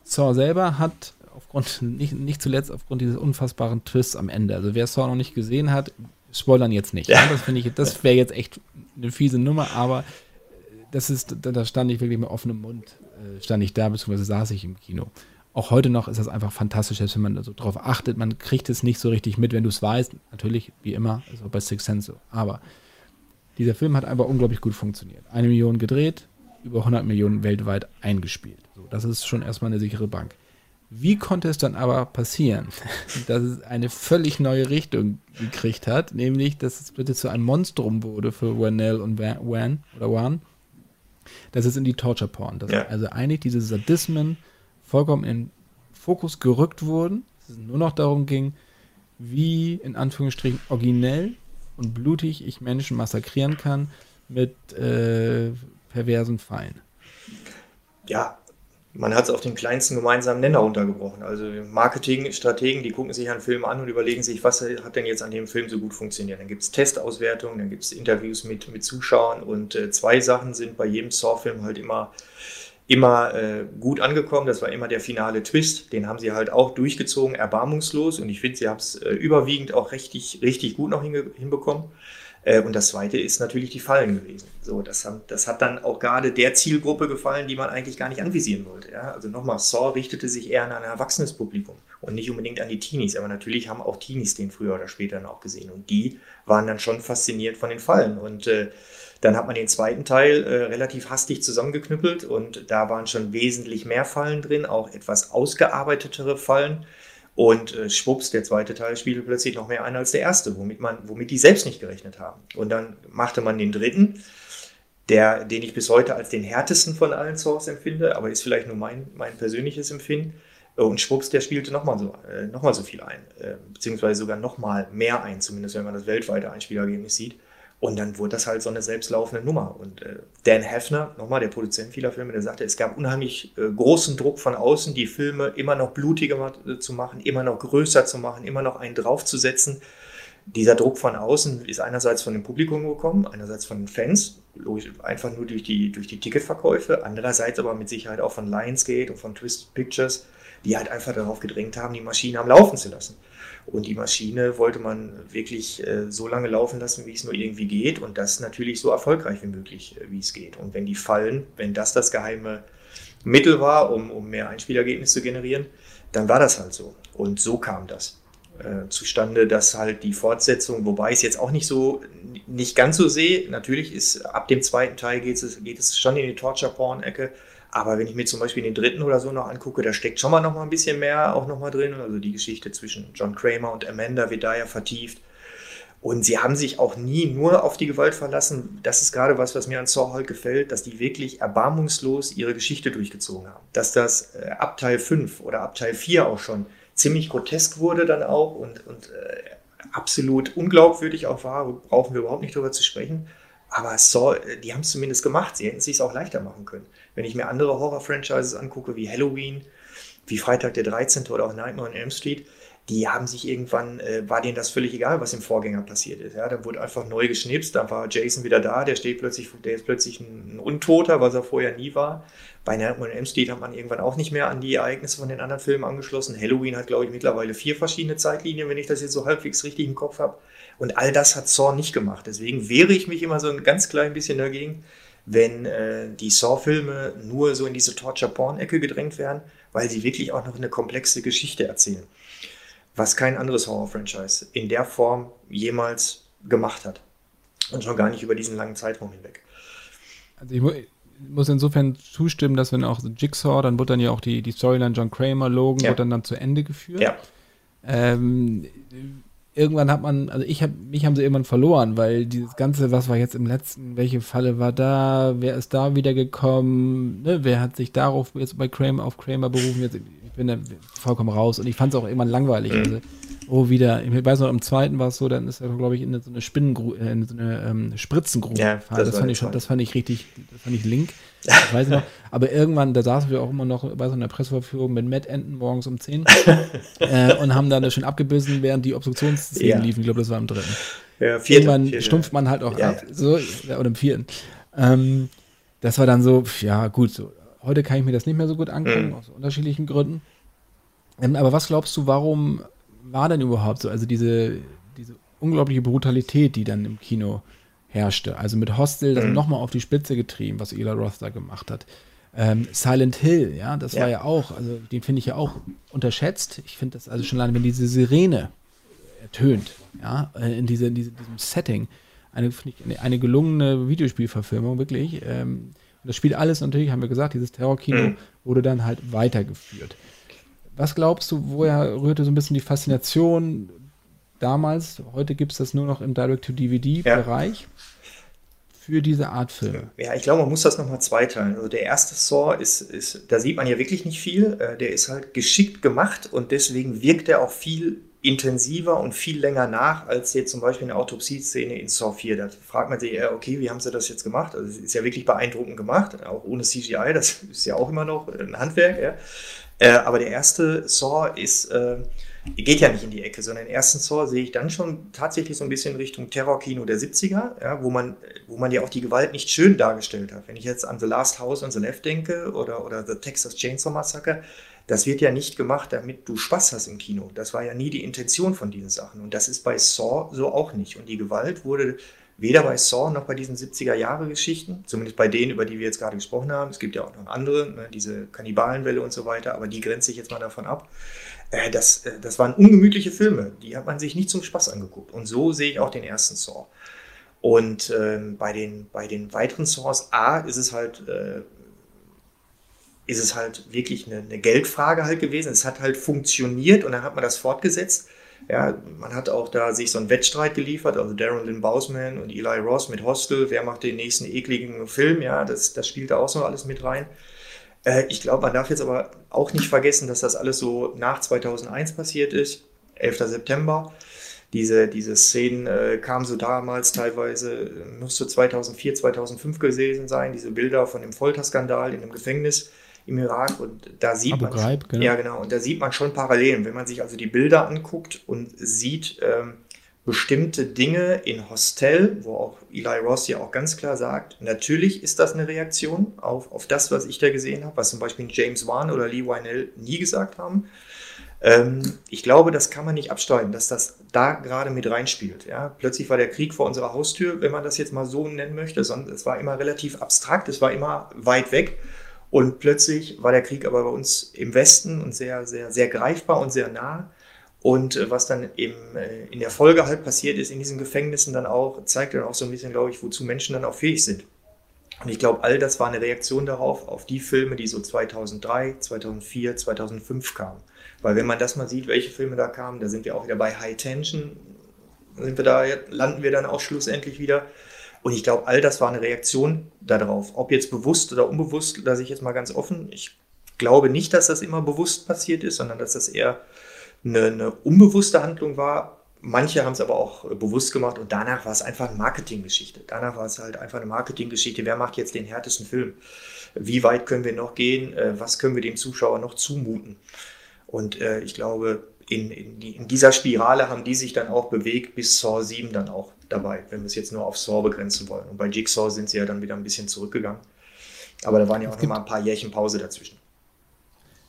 Saw selber hat aufgrund, nicht, nicht zuletzt aufgrund dieses unfassbaren Twists am Ende, also wer Saw noch nicht gesehen hat, spoilern jetzt nicht. Ja. Ja, das finde ich, das wäre jetzt echt eine fiese Nummer, aber das ist, da stand ich wirklich mit offenem Mund, äh, stand ich da, beziehungsweise saß ich im Kino. Auch heute noch ist das einfach fantastisch, wenn man so drauf achtet. Man kriegt es nicht so richtig mit, wenn du es weißt. Natürlich, wie immer, auch bei Six Sense so. Aber dieser Film hat einfach unglaublich gut funktioniert. Eine Million gedreht, über 100 Millionen weltweit eingespielt. So, das ist schon erstmal eine sichere Bank. Wie konnte es dann aber passieren, dass es eine völlig neue Richtung gekriegt hat, nämlich, dass es bitte zu einem Monstrum wurde für Wanell und Wan oder Wan das ist in die Torture Porn. Dass ja. Also eigentlich diese Sadismen vollkommen in Fokus gerückt wurden. Dass es nur noch darum ging, wie in Anführungsstrichen originell und blutig ich Menschen massakrieren kann mit äh, perversen Fallen. Ja, man hat es auf den kleinsten gemeinsamen Nenner untergebrochen. Also Marketingstrategen, die gucken sich einen Film an und überlegen sich, was hat denn jetzt an dem Film so gut funktioniert. Dann gibt es Testauswertungen, dann gibt es Interviews mit, mit Zuschauern und äh, zwei Sachen sind bei jedem Saw-Film halt immer, immer äh, gut angekommen. Das war immer der finale Twist. Den haben sie halt auch durchgezogen, erbarmungslos und ich finde, sie haben es äh, überwiegend auch richtig, richtig gut noch hinbekommen. Äh, und das zweite ist natürlich die Fallen gewesen. So, das, haben, das hat dann auch gerade der Zielgruppe gefallen, die man eigentlich gar nicht anvisieren wollte. Ja? Also nochmal, Saw richtete sich eher an ein erwachsenes Publikum und nicht unbedingt an die Teenies. Aber natürlich haben auch Teenies den früher oder später noch gesehen. Und die waren dann schon fasziniert von den Fallen. Und äh, dann hat man den zweiten Teil äh, relativ hastig zusammengeknüppelt und da waren schon wesentlich mehr Fallen drin, auch etwas ausgearbeitetere Fallen. Und äh, schwupps, der zweite Teil spielte plötzlich noch mehr ein als der erste, womit, man, womit die selbst nicht gerechnet haben. Und dann machte man den dritten, der, den ich bis heute als den härtesten von allen Songs empfinde, aber ist vielleicht nur mein, mein persönliches Empfinden. Und Schwupps, der spielte nochmal so, äh, noch so viel ein, äh, beziehungsweise sogar nochmal mehr ein, zumindest wenn man das weltweite Einspielergebnis sieht. Und dann wurde das halt so eine selbstlaufende Nummer. Und äh, Dan Heffner, nochmal der Produzent vieler Filme, der sagte, es gab unheimlich äh, großen Druck von außen, die Filme immer noch blutiger äh, zu machen, immer noch größer zu machen, immer noch einen draufzusetzen. Dieser Druck von außen ist einerseits von dem Publikum gekommen, einerseits von den Fans, logisch, einfach nur durch die, durch die Ticketverkäufe, andererseits aber mit Sicherheit auch von Lionsgate und von Twisted Pictures, die halt einfach darauf gedrängt haben, die Maschine am Laufen zu lassen. Und die Maschine wollte man wirklich äh, so lange laufen lassen, wie es nur irgendwie geht und das natürlich so erfolgreich wie möglich, äh, wie es geht. Und wenn die fallen, wenn das das geheime Mittel war, um, um mehr Einspielergebnis zu generieren, dann war das halt so. Und so kam das äh, zustande, dass halt die Fortsetzung, wobei ich es jetzt auch nicht so, nicht ganz so sehe, natürlich ist ab dem zweiten Teil geht es, geht es schon in die Torture-Porn-Ecke, aber wenn ich mir zum Beispiel den dritten oder so noch angucke, da steckt schon mal noch mal ein bisschen mehr auch noch mal drin. Also die Geschichte zwischen John Kramer und Amanda wird da ja vertieft. Und sie haben sich auch nie nur auf die Gewalt verlassen. Das ist gerade was, was mir an Saw halt gefällt, dass die wirklich erbarmungslos ihre Geschichte durchgezogen haben. Dass das äh, ab Teil 5 oder ab Teil 4 auch schon ziemlich grotesk wurde dann auch und, und äh, absolut unglaubwürdig auch war, brauchen wir überhaupt nicht darüber zu sprechen. Aber Saw, äh, die haben es zumindest gemacht. Sie hätten es sich auch leichter machen können. Wenn ich mir andere Horror-Franchises angucke, wie Halloween, wie Freitag der 13. oder auch Nightmare on Elm Street, die haben sich irgendwann, äh, war denen das völlig egal, was im Vorgänger passiert ist. Ja, da wurde einfach neu geschnipst, dann war Jason wieder da, der steht plötzlich, der ist plötzlich ein, Untoter, was er vorher nie war. Bei Nightmare on Elm Street hat man irgendwann auch nicht mehr an die Ereignisse von den anderen Filmen angeschlossen. Halloween hat, glaube ich, mittlerweile vier verschiedene Zeitlinien, wenn ich das jetzt so halbwegs richtig im Kopf habe. Und all das hat Saw nicht gemacht. Deswegen wehre ich mich immer so ein ganz klein bisschen dagegen, wenn äh, die Saw-Filme nur so in diese Torture-Porn-Ecke gedrängt werden, weil sie wirklich auch noch eine komplexe Geschichte erzählen. Was kein anderes Horror-Franchise in der Form jemals gemacht hat. Und schon gar nicht über diesen langen Zeitraum hinweg. Also ich mu muss insofern zustimmen, dass wenn auch Jigsaw, dann wird dann ja auch die, die Storyline John Kramer, Logan, ja. wird dann, dann zu Ende geführt. Ja. Ähm, irgendwann hat man, also ich habe, mich haben sie irgendwann verloren, weil dieses Ganze, was war jetzt im letzten, welche Falle war da, wer ist da wieder gekommen, ne, wer hat sich darauf jetzt bei Kramer auf Kramer berufen, jetzt, ich bin da vollkommen raus und ich fand es auch irgendwann langweilig. Mhm. Also, oh, wieder, ich weiß noch, im zweiten war es so, dann ist er, glaube ich, in so eine Spinnengrube, äh, in so eine ähm, Spritzengrube. Ja, das, das fand ich schon, das fand ich richtig, das fand ich link. Ich weiß noch, aber irgendwann, da saßen wir auch immer noch bei so einer Presseverführung mit Matt Enten morgens um 10 äh, und haben dann schön abgebissen, während die Obstruktionsszenen ja. liefen. Ich glaube, das war im dritten. Ja, vierten, irgendwann vierten, stumpft man halt auch ja, ab. So, oder im vierten. Ähm, das war dann so, ja, gut, so. Heute kann ich mir das nicht mehr so gut angucken, mhm. aus unterschiedlichen Gründen. Ähm, aber was glaubst du, warum war denn überhaupt so? Also diese, diese unglaubliche Brutalität, die dann im Kino herrschte. Also mit Hostel das mhm. nochmal auf die Spitze getrieben, was Eli Roth da gemacht hat. Ähm, Silent Hill, ja, das ja. war ja auch, also den finde ich ja auch unterschätzt. Ich finde das also schon allein, wenn diese Sirene ertönt, ja, äh, in, diese, in diese, diesem Setting, eine, ich, eine gelungene Videospielverfilmung, wirklich. Ähm, das spielt alles natürlich, haben wir gesagt, dieses Terrorkino mhm. wurde dann halt weitergeführt. Was glaubst du, woher rührte so ein bisschen die Faszination damals? Heute gibt es das nur noch im Direct-to-DVD-Bereich. Ja für diese Art Film? Ja, ich glaube, man muss das nochmal zweiteilen. Also der erste Saw ist, ist, da sieht man ja wirklich nicht viel. Äh, der ist halt geschickt gemacht und deswegen wirkt er auch viel intensiver und viel länger nach als jetzt zum Beispiel eine Autopsie-Szene in Saw 4. Da fragt man sich, ja, okay, wie haben sie das jetzt gemacht? Also es ist ja wirklich beeindruckend gemacht, auch ohne CGI, das ist ja auch immer noch ein Handwerk. Ja. Äh, aber der erste Saw ist, äh, geht ja nicht in die Ecke, sondern den ersten Saw sehe ich dann schon tatsächlich so ein bisschen Richtung Terrorkino der 70er, ja, wo, man, wo man ja auch die Gewalt nicht schön dargestellt hat. Wenn ich jetzt an The Last House on the Left denke oder, oder The Texas Chainsaw Massacre, das wird ja nicht gemacht, damit du Spaß hast im Kino. Das war ja nie die Intention von diesen Sachen. Und das ist bei Saw so auch nicht. Und die Gewalt wurde weder bei Saw noch bei diesen 70er-Jahre-Geschichten, zumindest bei denen, über die wir jetzt gerade gesprochen haben. Es gibt ja auch noch andere, ne, diese Kannibalenwelle und so weiter, aber die grenzt sich jetzt mal davon ab. Äh, das, äh, das waren ungemütliche Filme, die hat man sich nicht zum Spaß angeguckt. Und so sehe ich auch den ersten Saw. Und ähm, bei, den, bei den weiteren Saws, A, ist es halt, äh, ist es halt wirklich eine, eine Geldfrage halt gewesen. Es hat halt funktioniert und dann hat man das fortgesetzt. Ja, man hat auch da sich so einen Wettstreit geliefert, also Darren Lynn Bousman und Eli Ross mit Hostel, wer macht den nächsten ekligen Film, ja, das, das spielt da auch so alles mit rein. Äh, ich glaube, man darf jetzt aber auch nicht vergessen, dass das alles so nach 2001 passiert ist. 11. September. Diese, diese Szenen äh, kamen so damals teilweise, müsste 2004, 2005 gewesen sein, diese Bilder von dem Folterskandal in dem Gefängnis im Irak und da sieht Abu man Ghraib, genau. ja genau und da sieht man schon Parallelen, wenn man sich also die Bilder anguckt und sieht ähm, bestimmte Dinge in Hostel, wo auch Eli Ross ja auch ganz klar sagt, natürlich ist das eine Reaktion auf, auf das, was ich da gesehen habe, was zum Beispiel James Wan oder Lee Wynell nie gesagt haben. Ähm, ich glaube, das kann man nicht abstreiten, dass das da gerade mit reinspielt. Ja? Plötzlich war der Krieg vor unserer Haustür, wenn man das jetzt mal so nennen möchte, sondern es war immer relativ abstrakt, es war immer weit weg. Und plötzlich war der Krieg aber bei uns im Westen und sehr, sehr, sehr greifbar und sehr nah. Und äh, was dann eben äh, in der Folge halt passiert ist in diesen Gefängnissen dann auch, zeigt dann auch so ein bisschen, glaube ich, wozu Menschen dann auch fähig sind. Und ich glaube, all das war eine Reaktion darauf, auf die Filme, die so 2003, 2004, 2005 kamen. Weil wenn man das mal sieht, welche Filme da kamen, da sind wir auch wieder bei High Tension, sind wir da, landen wir dann auch schlussendlich wieder. Und ich glaube, all das war eine Reaktion darauf. Ob jetzt bewusst oder unbewusst, lasse ich jetzt mal ganz offen. Ich glaube nicht, dass das immer bewusst passiert ist, sondern dass das eher eine, eine unbewusste Handlung war. Manche haben es aber auch bewusst gemacht und danach war es einfach eine Marketinggeschichte. Danach war es halt einfach eine Marketinggeschichte. Wer macht jetzt den härtesten Film? Wie weit können wir noch gehen? Äh, was können wir dem Zuschauer noch zumuten? Und äh, ich glaube, in, in, die, in, dieser Spirale haben die sich dann auch bewegt bis Saw 7 dann auch dabei, wenn wir es jetzt nur auf Saw begrenzen wollen. Und bei Jigsaw sind sie ja dann wieder ein bisschen zurückgegangen. Aber da waren ja auch noch mal ein paar Jährchen Pause dazwischen.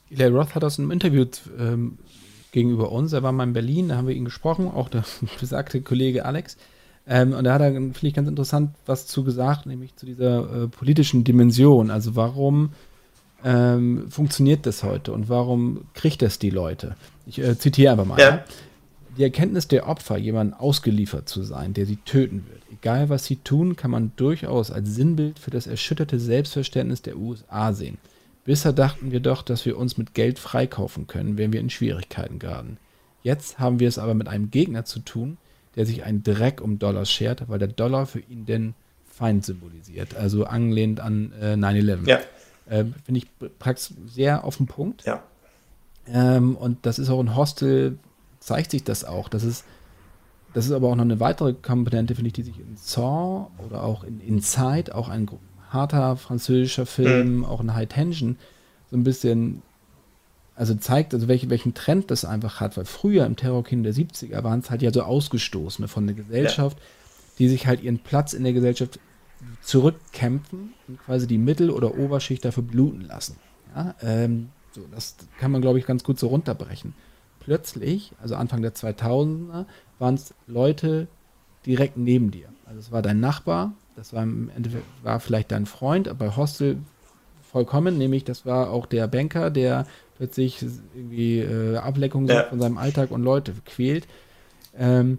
Eli Roth hat das in einem Interview ähm, gegenüber uns, er war mal in Berlin, da haben wir ihn gesprochen, auch der besagte Kollege Alex. Ähm, und da hat er, finde ich, ganz interessant was zu gesagt, nämlich zu dieser äh, politischen Dimension. Also warum ähm, funktioniert das heute und warum kriegt das die Leute? Ich äh, zitiere einfach mal. Ja. Die Erkenntnis der Opfer, jemandem ausgeliefert zu sein, der sie töten wird, egal was sie tun, kann man durchaus als Sinnbild für das erschütterte Selbstverständnis der USA sehen. Bisher dachten wir doch, dass wir uns mit Geld freikaufen können, wenn wir in Schwierigkeiten geraten. Jetzt haben wir es aber mit einem Gegner zu tun, der sich einen Dreck um Dollars schert, weil der Dollar für ihn den Feind symbolisiert, also angelehnt an äh, 9-11. Ja. Äh, Finde ich praktisch sehr auf den Punkt. Ja. Ähm, und das ist auch in Hostel, zeigt sich das auch. Das ist, das ist aber auch noch eine weitere Komponente, finde ich, die sich in Saw oder auch in Inside, auch ein harter französischer Film, mhm. auch in High Tension, so ein bisschen, also zeigt, also welche, welchen Trend das einfach hat, weil früher im Terrorkino der 70er waren es halt ja so Ausgestoßene von der Gesellschaft, ja. die sich halt ihren Platz in der Gesellschaft zurückkämpfen und quasi die Mittel- oder Oberschicht dafür bluten lassen. Ja, ähm, so, das kann man, glaube ich, ganz gut so runterbrechen. Plötzlich, also Anfang der 2000er, waren es Leute direkt neben dir. Also es war dein Nachbar, das war im Endeffekt war vielleicht dein Freund, aber bei Hostel vollkommen, nämlich das war auch der Banker, der plötzlich irgendwie äh, Ableckung ja. von seinem Alltag und Leute quält. Ähm,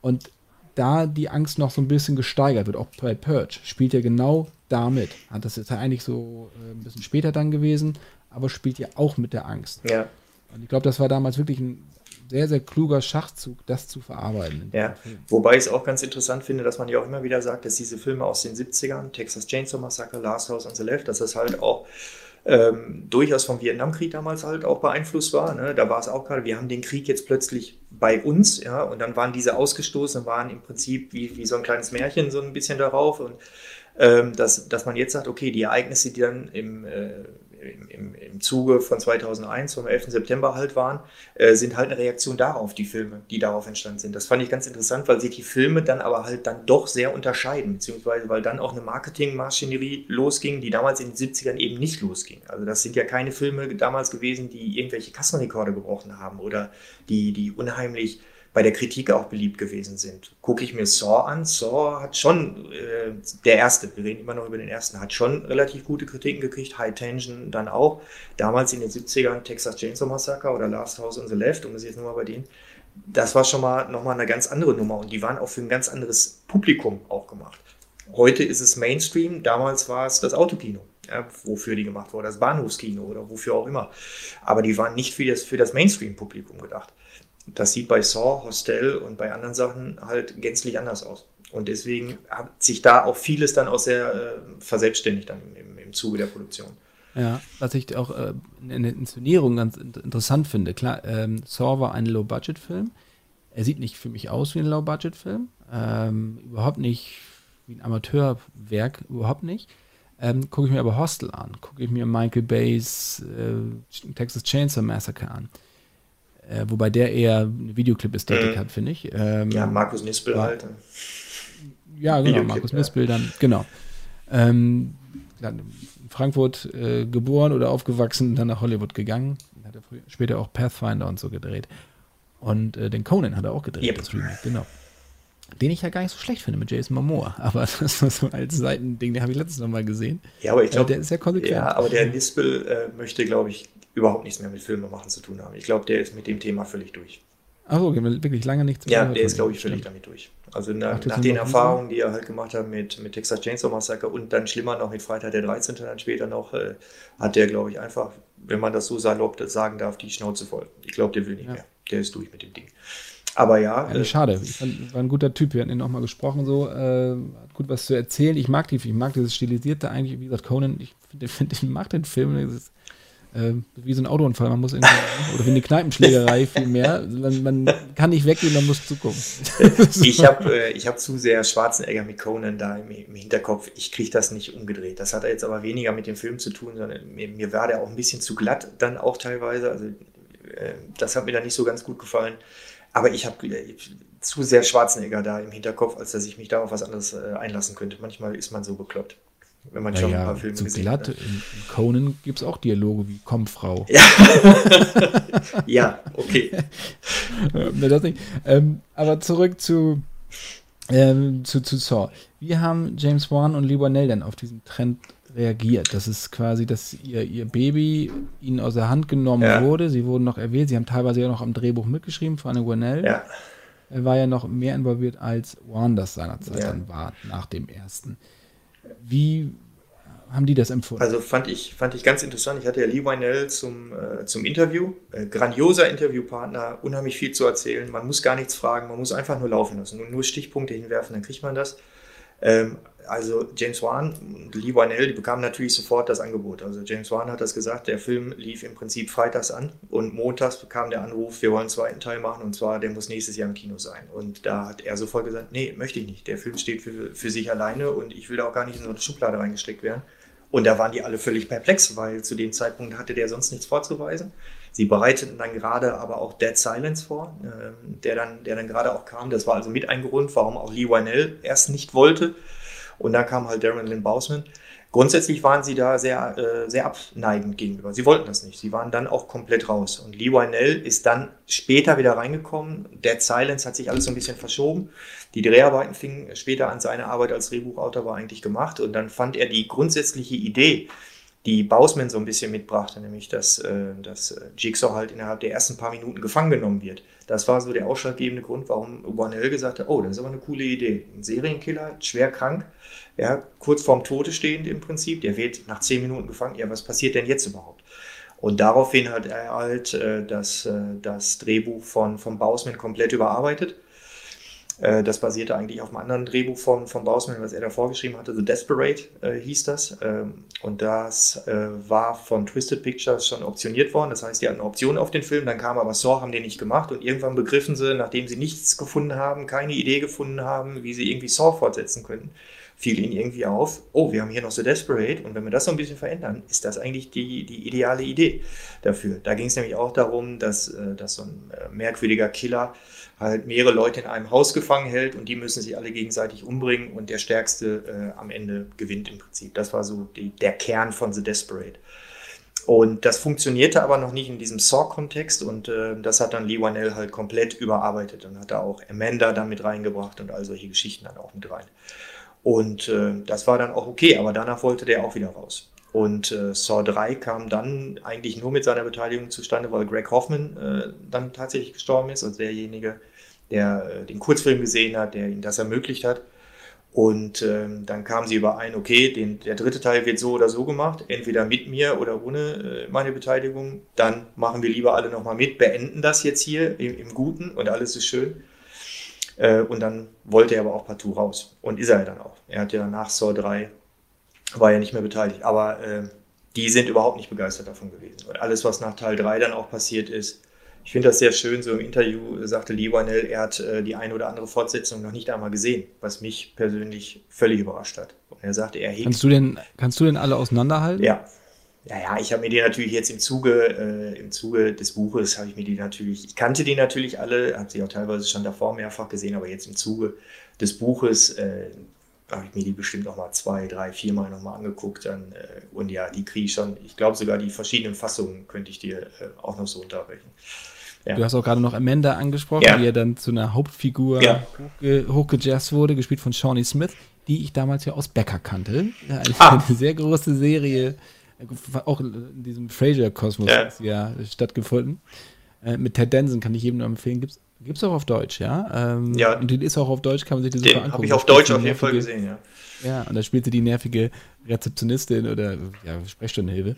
und da die Angst noch so ein bisschen gesteigert wird, auch bei Purge, spielt ja genau damit. Das ist ja eigentlich so äh, ein bisschen später dann gewesen, aber spielt ja auch mit der Angst. Ja. Und ich glaube, das war damals wirklich ein sehr, sehr kluger Schachzug, das zu verarbeiten. Ja, wobei ich es auch ganz interessant finde, dass man ja auch immer wieder sagt, dass diese Filme aus den 70ern, Texas Chainsaw Massacre, Last House on the Left, dass das halt auch ähm, durchaus vom Vietnamkrieg damals halt auch beeinflusst war. Ne? Da war es auch gerade, wir haben den Krieg jetzt plötzlich bei uns, ja, und dann waren diese Ausgestoßenen, waren im Prinzip wie, wie so ein kleines Märchen so ein bisschen darauf und ähm, dass, dass man jetzt sagt, okay, die Ereignisse, die dann im, äh, im, im, im Zuge von 2001, vom 11. September halt waren, äh, sind halt eine Reaktion darauf, die Filme, die darauf entstanden sind. Das fand ich ganz interessant, weil sich die Filme dann aber halt dann doch sehr unterscheiden, beziehungsweise weil dann auch eine Marketingmaschinerie losging, die damals in den 70ern eben nicht losging. Also das sind ja keine Filme damals gewesen, die irgendwelche Kassenrekorde gebrochen haben oder die, die unheimlich bei der Kritik auch beliebt gewesen sind. Gucke ich mir Saw an, Saw hat schon, äh, der erste, wir reden immer noch über den ersten, hat schon relativ gute Kritiken gekriegt, High Tension dann auch. Damals in den 70ern Texas Chainsaw Massacre oder Last House on the Left, um das jetzt nochmal bei denen, das war schon mal nochmal eine ganz andere Nummer und die waren auch für ein ganz anderes Publikum auch gemacht. Heute ist es Mainstream, damals war es das Autokino. Ja, wofür die gemacht wurde, das Bahnhofskino oder wofür auch immer. Aber die waren nicht für das, für das Mainstream-Publikum gedacht. Das sieht bei Saw, Hostel und bei anderen Sachen halt gänzlich anders aus. Und deswegen hat sich da auch vieles dann auch sehr äh, verselbstständigt dann im, im Zuge der Produktion. Ja, was ich auch äh, in der Inszenierung ganz interessant finde. Klar, ähm, Saw war ein Low-Budget-Film. Er sieht nicht für mich aus wie ein Low-Budget-Film. Ähm, überhaupt nicht wie ein Amateurwerk, überhaupt nicht. Ähm, gucke ich mir aber Hostel an, gucke ich mir Michael Bays äh, Texas Chainsaw Massacre an. Äh, wobei der eher eine Videoclip-Ästhetik mhm. hat, finde ich. Ähm, ja, Markus Nispel halt. Ja, genau, Markus Nispel dann, genau. Ähm, in Frankfurt äh, geboren oder aufgewachsen, dann nach Hollywood gegangen. Hat er später auch Pathfinder und so gedreht. Und äh, den Conan hat er auch gedreht, yep. das Remake, genau. Den ich ja gar nicht so schlecht finde mit Jason Momoa. Aber das ist so als Seitending, den habe ich letztens noch mal gesehen. Ja, aber ich glaube, der ist ja konsequent. Ja, aber der Nispel äh, möchte, glaube ich, überhaupt nichts mehr mit Filme machen zu tun haben. Ich glaube, der ist mit dem Thema völlig durch. Achso, wirklich lange nichts mehr. Ja, der ist, glaube ich, völlig damit durch. Also nach, nach den Erfahrungen, die er halt gemacht hat mit, mit Texas Chainsaw Massacre und dann schlimmer noch mit Freitag der 13. dann später noch, äh, hat der, glaube ich, einfach, wenn man das so salopp sagen darf, die Schnauze voll. Ich glaube, der will nicht ja. mehr. Der ist durch mit dem Ding. Aber ja. ja äh, schade. Ich fand, war ein guter Typ. Wir hatten ihn auch mal gesprochen, so. Äh, hat gut was zu erzählen. Ich mag die, ich mag dieses Stilisierte eigentlich, wie gesagt, Conan, ich finde, find, ich mag den Film. Ist, äh, wie so ein Autounfall. Man muss oder wie eine Kneipenschlägerei vielmehr. Man, man kann nicht weggehen, man muss zugucken. ich habe äh, hab zu sehr Schwarzenegger mit Conan da im, im Hinterkopf. Ich kriege das nicht umgedreht. Das hat jetzt aber weniger mit dem Film zu tun, sondern mir, mir war der auch ein bisschen zu glatt dann auch teilweise. Also äh, das hat mir dann nicht so ganz gut gefallen. Aber ich habe äh, zu sehr Schwarzenegger da im Hinterkopf, als dass ich mich da auf was anderes äh, einlassen könnte. Manchmal ist man so bekloppt. Wenn man schon ja, ein paar Filme gesehen glatt, hat. In Conan gibt es auch Dialoge wie Komm, Frau. Ja, ja okay. ne, das nicht. Ähm, aber zurück zu, ähm, zu, zu Saw. Wie haben James Wan und Lee Wanell denn auf diesen Trend reagiert? Das ist quasi, dass ihr, ihr Baby ihnen aus der Hand genommen ja. wurde. Sie wurden noch erwähnt. Sie haben teilweise ja noch am Drehbuch mitgeschrieben, vor allem Wanell. Ja. Er war ja noch mehr involviert als das seinerzeit ja. dann war, nach dem ersten. Wie haben die das empfunden? Also fand ich, fand ich ganz interessant. Ich hatte ja Lee Wynell zum, äh, zum Interview. Äh, grandioser Interviewpartner, unheimlich viel zu erzählen. Man muss gar nichts fragen, man muss einfach nur laufen lassen und nur Stichpunkte hinwerfen, dann kriegt man das. Ähm, also James Wan und Lee Wynell, die bekamen natürlich sofort das Angebot. Also James Wan hat das gesagt, der Film lief im Prinzip freitags an und montags bekam der Anruf, wir wollen einen zweiten Teil machen und zwar, der muss nächstes Jahr im Kino sein. Und da hat er sofort gesagt, nee, möchte ich nicht. Der Film steht für, für sich alleine und ich will da auch gar nicht in so eine Schublade reingesteckt werden. Und da waren die alle völlig perplex, weil zu dem Zeitpunkt hatte der sonst nichts vorzuweisen. Sie bereiteten dann gerade aber auch Dead Silence vor, äh, der dann, der dann gerade auch kam. Das war also mit ein Grund, warum auch Lee Wynell erst nicht wollte. Und dann kam halt Darren Lynn Bausman. Grundsätzlich waren sie da sehr, äh, sehr abneigend gegenüber. Sie wollten das nicht. Sie waren dann auch komplett raus. Und Lee Wynell ist dann später wieder reingekommen. Dead Silence hat sich alles so ein bisschen verschoben. Die Dreharbeiten fingen später an. Seine Arbeit als Drehbuchautor war eigentlich gemacht. Und dann fand er die grundsätzliche Idee, die Bausman so ein bisschen mitbrachte, nämlich dass, äh, dass Jigsaw halt innerhalb der ersten paar Minuten gefangen genommen wird. Das war so der ausschlaggebende Grund, warum Wanell gesagt hat, oh, das ist aber eine coole Idee. Ein Serienkiller, schwer krank, ja, kurz vorm Tode stehend im Prinzip, der wird nach zehn Minuten gefangen. Ja, was passiert denn jetzt überhaupt? Und daraufhin hat er halt äh, das, äh, das Drehbuch von, von Bausman komplett überarbeitet äh, das basierte eigentlich auf einem anderen Drehbuch von, von Bausman, was er da vorgeschrieben hatte. The Desperate äh, hieß das. Ähm, und das äh, war von Twisted Pictures schon optioniert worden. Das heißt, die hatten eine Option auf den Film. Dann kam aber Saw, haben den nicht gemacht. Und irgendwann begriffen sie, nachdem sie nichts gefunden haben, keine Idee gefunden haben, wie sie irgendwie Saw fortsetzen könnten, fiel ihnen irgendwie auf, oh, wir haben hier noch The Desperate. Und wenn wir das so ein bisschen verändern, ist das eigentlich die, die ideale Idee dafür. Da ging es nämlich auch darum, dass, äh, dass so ein äh, merkwürdiger Killer halt mehrere Leute in einem Haus gefangen hält und die müssen sich alle gegenseitig umbringen und der Stärkste äh, am Ende gewinnt im Prinzip. Das war so die, der Kern von The Desperate. Und das funktionierte aber noch nicht in diesem Saw-Kontext und äh, das hat dann Lee Wanell halt komplett überarbeitet und hat da auch Amanda dann mit reingebracht und all solche Geschichten dann auch mit rein. Und äh, das war dann auch okay, aber danach wollte der auch wieder raus. Und äh, Saw 3 kam dann eigentlich nur mit seiner Beteiligung zustande, weil Greg Hoffman äh, dann tatsächlich gestorben ist, also derjenige, der äh, den Kurzfilm gesehen hat, der ihm das ermöglicht hat. Und ähm, dann kamen sie überein, okay, den, der dritte Teil wird so oder so gemacht, entweder mit mir oder ohne äh, meine Beteiligung. Dann machen wir lieber alle nochmal mit, beenden das jetzt hier im, im Guten und alles ist schön. Äh, und dann wollte er aber auch partout raus. Und ist er dann auch. Er hat ja nach Saw 3 war ja nicht mehr beteiligt. Aber äh, die sind überhaupt nicht begeistert davon gewesen. Und alles, was nach Teil 3 dann auch passiert ist, ich finde das sehr schön, so im Interview sagte Lee Wanell, er hat äh, die eine oder andere Fortsetzung noch nicht einmal gesehen, was mich persönlich völlig überrascht hat. Und er sagte, er hegt... Kannst du denn, kannst du denn alle auseinanderhalten? Ja. Ja, ja, ich habe mir die natürlich jetzt im Zuge, äh, im Zuge des Buches habe ich mir die natürlich, ich kannte die natürlich alle, habe sie auch teilweise schon davor mehrfach gesehen, aber jetzt im Zuge des Buches äh, habe ich mir die bestimmt noch mal zwei, drei, vier Mal noch mal angeguckt. Dann, äh, und ja, die kriege ich schon. Ich glaube sogar die verschiedenen Fassungen könnte ich dir äh, auch noch so unterbrechen. Ja. Du hast auch gerade noch Amanda angesprochen, ja. die ja dann zu einer Hauptfigur ja. hochge hochgejazzt wurde, gespielt von Shawnee Smith, die ich damals ja aus Becker kannte. Eine, ah. eine sehr große Serie, auch in diesem Frasier-Kosmos ja. stattgefunden. Äh, mit Ted Danson kann ich jedem nur empfehlen. Gibt's Gibt es auch auf Deutsch, ja? Ähm, ja. Und die ist auch auf Deutsch, kann man sich das super angucken. Habe ich auf Deutsch auf jeden Fall gesehen, ja. Ja, und da spielte die nervige Rezeptionistin oder ja, Sprechstundenhilfe.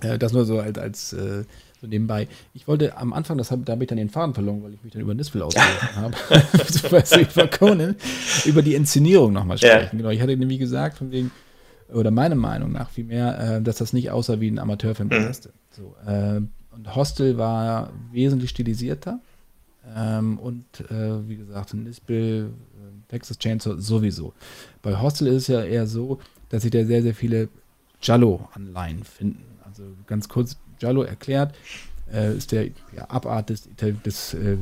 Äh, das nur so als, als äh, so nebenbei. Ich wollte am Anfang, das hab, da habe ich dann den Faden verloren, weil ich mich dann über Nispel ausgelassen habe, über Conan, über die Inszenierung nochmal sprechen. Ja. Genau, ich hatte nämlich gesagt, von wegen, oder meiner Meinung nach vielmehr, äh, dass das nicht aussah wie ein Amateurfilm mhm. So, äh, und Hostel war wesentlich stilisierter ähm, und äh, wie gesagt, Nispel, äh, Texas Chainsaw sowieso. Bei Hostel ist es ja eher so, dass sich da sehr, sehr viele Giallo-Anleihen finden. Also ganz kurz, Giallo erklärt, äh, ist der ja, Abart des, des, äh,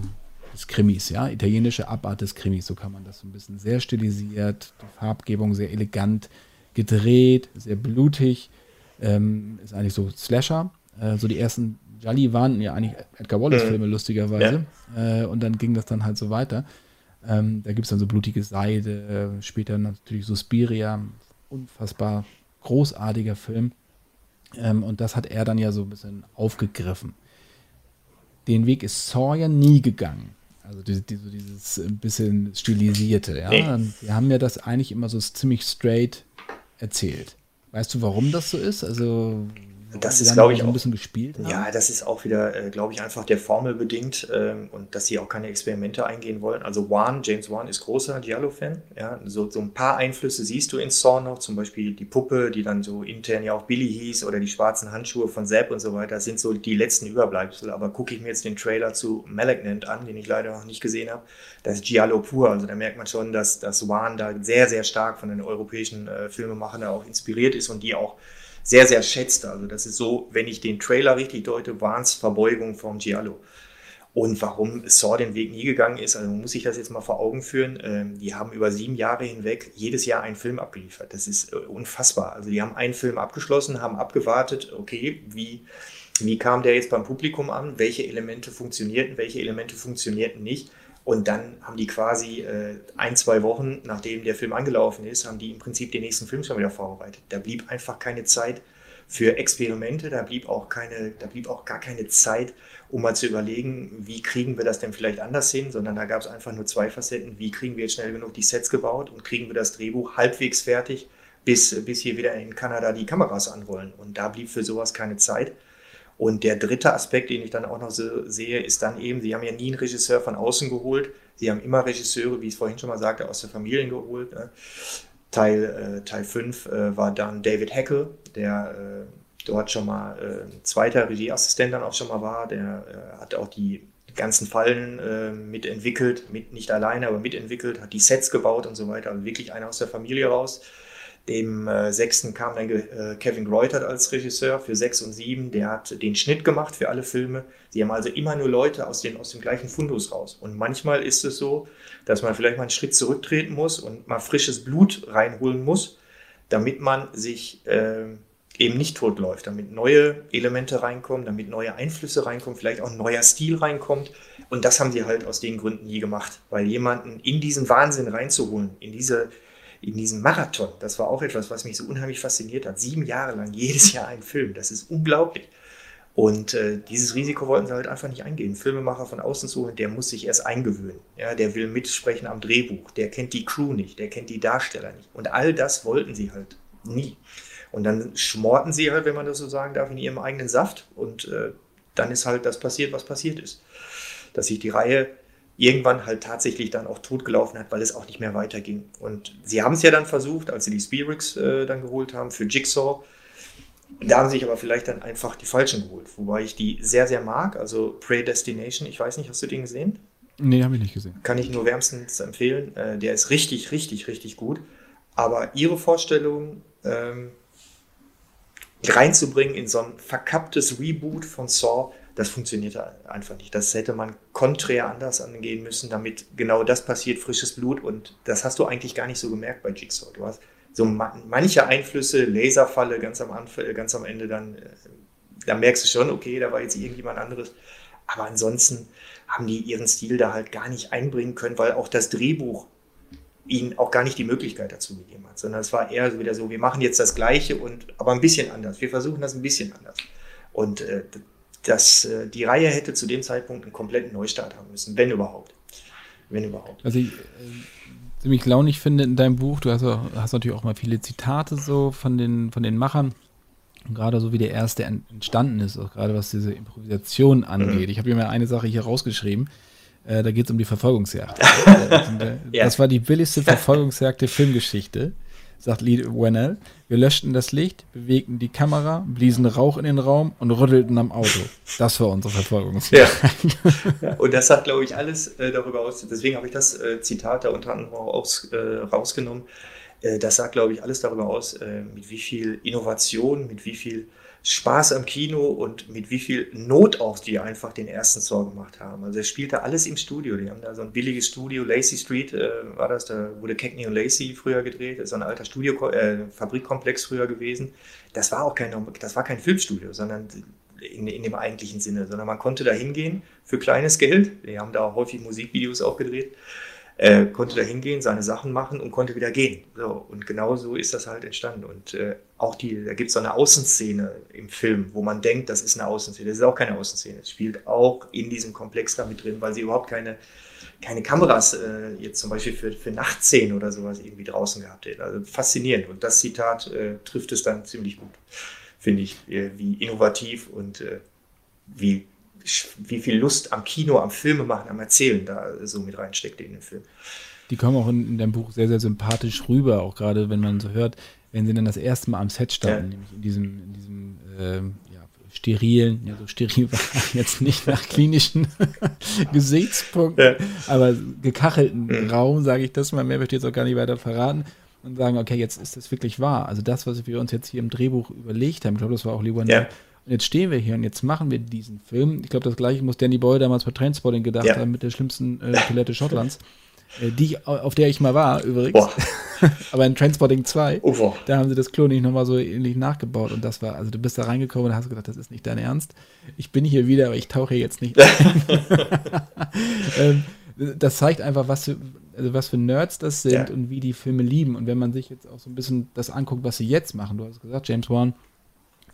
des Krimis, ja, italienische Abart des Krimis, so kann man das so ein bisschen sehr stilisiert, die Farbgebung sehr elegant gedreht, sehr blutig, ähm, ist eigentlich so Slasher. Äh, so die ersten Jolly waren ja eigentlich Edgar Wallace-Filme, mhm. lustigerweise. Ja. Äh, und dann ging das dann halt so weiter. Ähm, da gibt es dann so blutige Seide, später natürlich Suspiria, unfassbar großartiger Film. Ähm, und das hat er dann ja so ein bisschen aufgegriffen. Den Weg ist Sawyer nie gegangen. Also diese, diese, dieses ein bisschen stilisierte. Ja? Nee. Wir haben ja das eigentlich immer so ziemlich straight erzählt. Weißt du, warum das so ist? Also das ist, glaube ich, auch ein bisschen gespielt. Haben. Ja, das ist auch wieder, äh, glaube ich, einfach der Formel bedingt ähm, und dass sie auch keine Experimente eingehen wollen. Also Wan, James Wan ist großer Giallo-Fan. Ja, so, so ein paar Einflüsse siehst du in Saw noch, zum Beispiel die Puppe, die dann so intern ja auch Billy hieß oder die schwarzen Handschuhe von Sepp und so weiter. Das sind so die letzten Überbleibsel. Aber gucke ich mir jetzt den Trailer zu Malignant an, den ich leider noch nicht gesehen habe, das ist Giallo pur. Also da merkt man schon, dass, dass Wan da sehr, sehr stark von den europäischen äh, Filmemachern auch inspiriert ist und die auch sehr, sehr schätzte. Also das ist so, wenn ich den Trailer richtig deute, waren es Verbeugungen vom Giallo. Und warum Saw den Weg nie gegangen ist, also muss ich das jetzt mal vor Augen führen. Ähm, die haben über sieben Jahre hinweg jedes Jahr einen Film abgeliefert. Das ist äh, unfassbar. Also die haben einen Film abgeschlossen, haben abgewartet, okay, wie, wie kam der jetzt beim Publikum an? Welche Elemente funktionierten, welche Elemente funktionierten nicht? Und dann haben die quasi äh, ein, zwei Wochen, nachdem der Film angelaufen ist, haben die im Prinzip den nächsten Film schon wieder vorbereitet. Da blieb einfach keine Zeit für Experimente, da blieb auch keine, da blieb auch gar keine Zeit, um mal zu überlegen, wie kriegen wir das denn vielleicht anders hin, sondern da gab es einfach nur zwei Facetten. Wie kriegen wir jetzt schnell genug die Sets gebaut und kriegen wir das Drehbuch halbwegs fertig, bis, bis hier wieder in Kanada die Kameras anrollen. Und da blieb für sowas keine Zeit. Und der dritte Aspekt, den ich dann auch noch so sehe, ist dann eben, Sie haben ja nie einen Regisseur von außen geholt. Sie haben immer Regisseure, wie ich es vorhin schon mal sagte, aus der Familie geholt. Ne? Teil, äh, Teil 5 äh, war dann David Heckel, der äh, dort schon mal äh, zweiter Regieassistent dann auch schon mal war. Der äh, hat auch die ganzen Fallen äh, mitentwickelt, mit, nicht alleine, aber mitentwickelt, hat die Sets gebaut und so weiter. Also wirklich einer aus der Familie raus. Dem äh, sechsten kam dann äh, Kevin Greutert als Regisseur für sechs und sieben. Der hat den Schnitt gemacht für alle Filme. Sie haben also immer nur Leute aus, den, aus dem gleichen Fundus raus. Und manchmal ist es so, dass man vielleicht mal einen Schritt zurücktreten muss und mal frisches Blut reinholen muss, damit man sich äh, eben nicht totläuft, damit neue Elemente reinkommen, damit neue Einflüsse reinkommen, vielleicht auch ein neuer Stil reinkommt. Und das haben sie halt aus den Gründen nie gemacht, weil jemanden in diesen Wahnsinn reinzuholen, in diese in diesem Marathon, das war auch etwas, was mich so unheimlich fasziniert hat. Sieben Jahre lang, jedes Jahr ein Film, das ist unglaublich. Und äh, dieses Risiko wollten sie halt einfach nicht eingehen. Filmemacher von außen zu holen, der muss sich erst eingewöhnen. Ja, der will mitsprechen am Drehbuch, der kennt die Crew nicht, der kennt die Darsteller nicht. Und all das wollten sie halt nie. Und dann schmorten sie halt, wenn man das so sagen darf, in ihrem eigenen Saft. Und äh, dann ist halt das passiert, was passiert ist. Dass sich die Reihe irgendwann halt tatsächlich dann auch totgelaufen hat, weil es auch nicht mehr weiterging. Und sie haben es ja dann versucht, als sie die Spirits äh, dann geholt haben für Jigsaw. Da haben sich aber vielleicht dann einfach die falschen geholt, wobei ich die sehr, sehr mag. Also Predestination, ich weiß nicht, hast du den gesehen? Nee, habe ich nicht gesehen. Kann ich nur wärmstens empfehlen. Äh, der ist richtig, richtig, richtig gut. Aber ihre Vorstellung ähm, reinzubringen in so ein verkapptes Reboot von Saw, das funktioniert einfach nicht. Das hätte man konträr anders angehen müssen, damit genau das passiert, frisches Blut. Und das hast du eigentlich gar nicht so gemerkt bei Jigsaw. Du hast so manche Einflüsse, Laserfalle ganz am Anfang, ganz am Ende, dann, äh, dann merkst du schon, okay, da war jetzt irgendjemand anderes. Aber ansonsten haben die ihren Stil da halt gar nicht einbringen können, weil auch das Drehbuch ihnen auch gar nicht die Möglichkeit dazu gegeben hat, sondern es war eher wieder so, wir machen jetzt das Gleiche und aber ein bisschen anders. Wir versuchen das ein bisschen anders. Und äh, das, äh, die Reihe hätte zu dem Zeitpunkt einen kompletten Neustart haben müssen, wenn überhaupt. Wenn überhaupt. Also ich, äh, ziemlich launig finde in deinem Buch, du hast, hast, natürlich auch mal viele Zitate so von den, von den Machern. Und gerade so wie der erste entstanden ist, auch gerade was diese Improvisation angeht. Mhm. Ich habe mir mal eine Sache hier rausgeschrieben. Äh, da geht es um die Verfolgungsjagd. Äh, ja. Das war die billigste Verfolgungsjagd der Filmgeschichte, sagt Lee Wennell. Wir löschten das Licht, bewegten die Kamera, bliesen Rauch in den Raum und rüttelten am Auto. Das war unsere Verfolgungsjagd. Ja. Und das sagt, glaube ich, alles äh, darüber aus. Deswegen habe ich das äh, Zitat da unter anderem aus, äh, rausgenommen. Äh, das sagt, glaube ich, alles darüber aus, mit wie viel Innovation, mit wie viel Spaß am Kino und mit wie viel Not auch die einfach den ersten Saw gemacht haben. Also es spielte alles im Studio. Die haben da so ein billiges Studio, Lacey Street äh, war das, da wurde Cagney und Lacey früher gedreht, das ist so ein alter Studio, äh, Fabrikkomplex früher gewesen. Das war auch kein, das war kein Filmstudio, sondern in, in dem eigentlichen Sinne, sondern man konnte da hingehen für kleines Geld. Die haben da häufig Musikvideos auch gedreht äh, konnte da hingehen, seine Sachen machen und konnte wieder gehen. So, und genau so ist das halt entstanden. Und äh, auch die, da gibt es so eine Außenszene im Film, wo man denkt, das ist eine Außenszene. Das ist auch keine Außenszene. Es spielt auch in diesem Komplex da mit drin, weil sie überhaupt keine, keine Kameras äh, jetzt zum Beispiel für, für Nachtszenen oder sowas irgendwie draußen gehabt hätte. Also faszinierend. Und das Zitat äh, trifft es dann ziemlich gut, finde ich, äh, wie innovativ und äh, wie wie viel Lust am Kino, am Filme machen, am Erzählen da so mit reinsteckt in den Film. Die kommen auch in, in deinem Buch sehr, sehr sympathisch rüber, auch gerade wenn man so hört, wenn sie dann das erste Mal am Set standen, ja. nämlich in diesem, in diesem ähm, ja, sterilen, ja so steril war jetzt nicht nach klinischen Gesichtspunkten, ja. aber gekachelten mhm. Raum, sage ich das mal, mehr möchte ich jetzt auch gar nicht weiter verraten und sagen, okay, jetzt ist das wirklich wahr. Also das, was wir uns jetzt hier im Drehbuch überlegt haben, ich glaube, das war auch Lieber ja. Und jetzt stehen wir hier und jetzt machen wir diesen Film. Ich glaube, das gleiche muss Danny Boyle damals bei Transporting gedacht ja. haben mit der schlimmsten äh, Toilette Schottlands. Äh, die, auf der ich mal war, übrigens. Aber in Transporting 2, oh, da haben sie das Klo nicht nochmal so ähnlich nachgebaut. Und das war, also du bist da reingekommen und hast gedacht, das ist nicht dein Ernst. Ich bin hier wieder, aber ich tauche jetzt nicht ein. ähm, das zeigt einfach, was für, also was für Nerds das sind ja. und wie die Filme lieben. Und wenn man sich jetzt auch so ein bisschen das anguckt, was sie jetzt machen, du hast gesagt, James Wan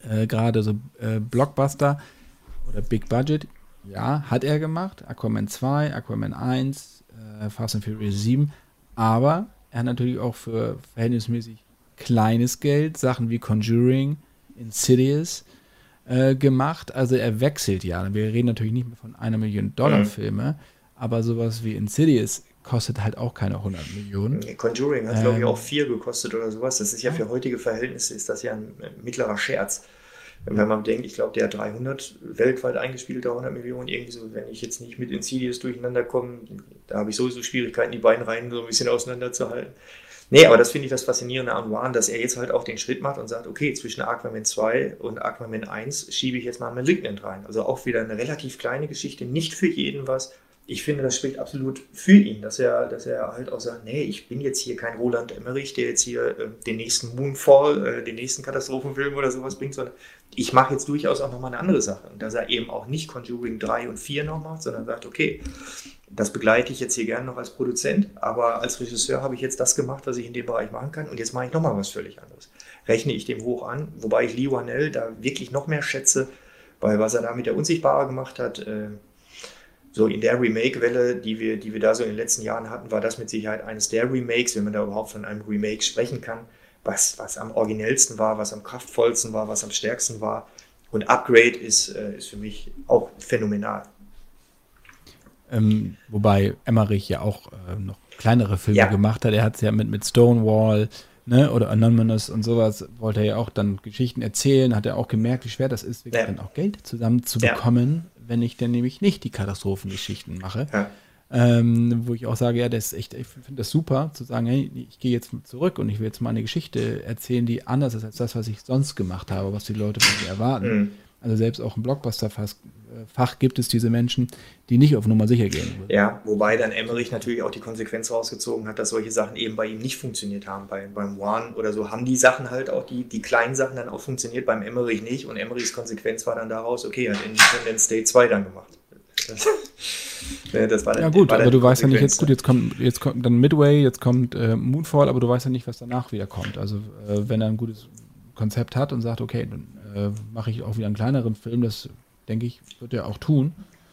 äh, gerade so äh, Blockbuster oder Big Budget, ja, hat er gemacht. Aquaman 2, Aquaman 1, äh, Fast and Furious 7. Aber er hat natürlich auch für verhältnismäßig kleines Geld Sachen wie Conjuring, Insidious äh, gemacht. Also er wechselt ja. Wir reden natürlich nicht mehr von einer Million Dollar mhm. Filme, aber sowas wie Insidious kostet halt auch keine 100 Millionen. Conjuring hat, ähm, glaube ich, auch vier gekostet oder sowas. Das ist ja für heutige Verhältnisse ist das ja ein mittlerer Scherz. Wenn man denkt, ich glaube, der hat 300 weltweit eingespielt, 100 Millionen, irgendwie so, wenn ich jetzt nicht mit Insidious durcheinander komme, da habe ich sowieso Schwierigkeiten, die beiden Reihen so ein bisschen auseinanderzuhalten. Nee, aber das finde ich das Faszinierende an Wan, dass er jetzt halt auch den Schritt macht und sagt, okay, zwischen Aquaman 2 und Aquaman 1 schiebe ich jetzt mal Malignant rein. Also auch wieder eine relativ kleine Geschichte, nicht für jeden was, ich finde, das spricht absolut für ihn, dass er, dass er halt auch sagt, nee, ich bin jetzt hier kein Roland Emmerich, der jetzt hier äh, den nächsten Moonfall, äh, den nächsten Katastrophenfilm oder sowas bringt, sondern ich mache jetzt durchaus auch nochmal eine andere Sache. Und dass er eben auch nicht Conjuring 3 und 4 noch macht, sondern sagt, okay, das begleite ich jetzt hier gerne noch als Produzent, aber als Regisseur habe ich jetzt das gemacht, was ich in dem Bereich machen kann und jetzt mache ich nochmal was völlig anderes. Rechne ich dem hoch an, wobei ich Lee Wanell da wirklich noch mehr schätze, weil was er da mit der Unsichtbare gemacht hat, äh, so in der Remake-Welle, die wir, die wir da so in den letzten Jahren hatten, war das mit Sicherheit eines der Remakes, wenn man da überhaupt von einem Remake sprechen kann, was, was am originellsten war, was am kraftvollsten war, was am stärksten war. Und Upgrade ist, äh, ist für mich auch phänomenal. Ähm, wobei Emmerich ja auch äh, noch kleinere Filme ja. gemacht hat. Er hat es ja mit, mit Stonewall, ne, oder Anonymous und sowas, wollte er ja auch dann Geschichten erzählen, hat er auch gemerkt, wie schwer das ist, wirklich Ja. dann auch Geld zusammenzubekommen, wenn ich dann nämlich nicht die Katastrophengeschichten mache. Ja. Ähm, wo ich auch sage, ja, das ist echt, ich finde das super, zu sagen, hey, ich gehe jetzt zurück und ich will jetzt mal eine Geschichte erzählen, die anders ist als das, was ich sonst gemacht habe, was die Leute von mir erwarten. Mhm. Also selbst auch im Blockbuster-Fach gibt es diese Menschen, die nicht auf Nummer sicher gehen. Ja, wobei dann Emmerich natürlich auch die Konsequenz rausgezogen hat, dass solche Sachen eben bei ihm nicht funktioniert haben. Bei, beim One oder so haben die Sachen halt auch, die, die kleinen Sachen dann auch funktioniert, beim Emmerich nicht. Und Emmerichs Konsequenz war dann daraus, okay, er hat Independence Day 2 dann gemacht. Das, das war dann, Ja gut, aber du weißt ja nicht, jetzt gut, jetzt kommt, jetzt kommt dann Midway, jetzt kommt äh, Moonfall, aber du weißt ja nicht, was danach wieder kommt. Also äh, wenn er ein gutes Konzept hat und sagt, okay, dann äh, mache ich auch wieder einen kleineren Film, das denke ich, wird er auch tun.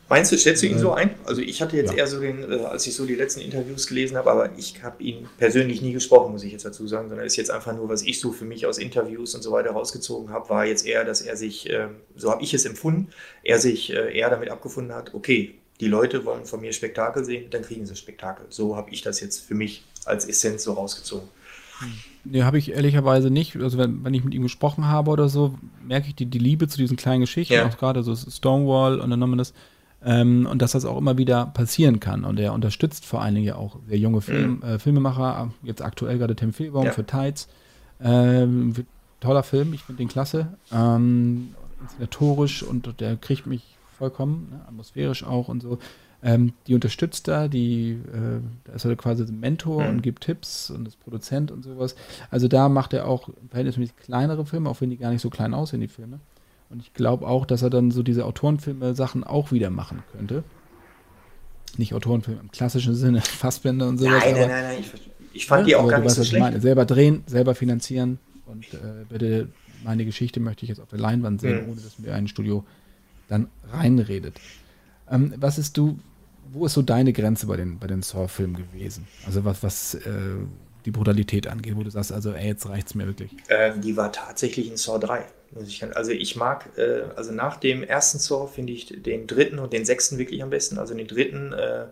Meinst du, schätzt du ihn Äh, so ein? Also ich hatte jetzt ja. eher so den, äh, als ich so die letzten Interviews gelesen habe, aber ich habe ihn persönlich nie gesprochen, muss ich jetzt dazu sagen, sondern ist jetzt einfach nur, was ich so für mich aus Interviews und so weiter rausgezogen habe, war jetzt eher, dass er sich, ähm, so habe ich es empfunden, er sich äh, eher damit abgefunden hat, okay, die Leute wollen von mir Spektakel sehen, dann kriegen sie Spektakel. So habe ich das jetzt für mich als Essenz so rausgezogen. Nee, habe ich ehrlicherweise nicht. Also wenn, wenn ich mit ihm gesprochen habe oder so, merke ich die, die Liebe zu diesen kleinen Geschichten, Ja. auch gerade so Stonewall und Anonymous, ähm, und dass das auch immer wieder passieren kann. Und er unterstützt vor allen Dingen ja auch sehr junge Film, äh, Filmemacher, jetzt aktuell gerade Tim Fehlbaum Ja. für Tides. Ähm, toller Film, ich finde den klasse. Ähm, inszenatorisch und der kriegt mich vollkommen, ne, atmosphärisch auch und so. Ähm, die unterstützt da, die, äh, da ist er quasi ein Mentor Mhm. und gibt Tipps und ist Produzent und sowas. Also da macht er auch verhältnismäßig kleinere Filme, auch wenn die gar nicht so klein aussehen, die Filme. Und ich glaube auch, dass er dann so diese Autorenfilme Sachen auch wieder machen könnte. Nicht Autorenfilme im klassischen Sinne, Fassbänder und sowas. nein, nein, nein, nein, ich, ich fand die auch gar nicht weißt, so schlecht. meine. Selber drehen, selber finanzieren und äh, bitte meine Geschichte möchte ich jetzt auf der Leinwand sehen, Mhm. ohne dass mir ein Studio dann reinredet. Ähm, was ist du, wo ist so deine Grenze bei den, bei den Saw-Filmen gewesen? Also was, was äh, die Brutalität angeht, wo du sagst, also ey, jetzt reicht's mir wirklich. Ähm, die war tatsächlich in Saw 3. muss ich sagen. Also ich mag, äh, also nach dem ersten Saw finde ich den dritten und den sechsten wirklich am besten. Also den dritten äh,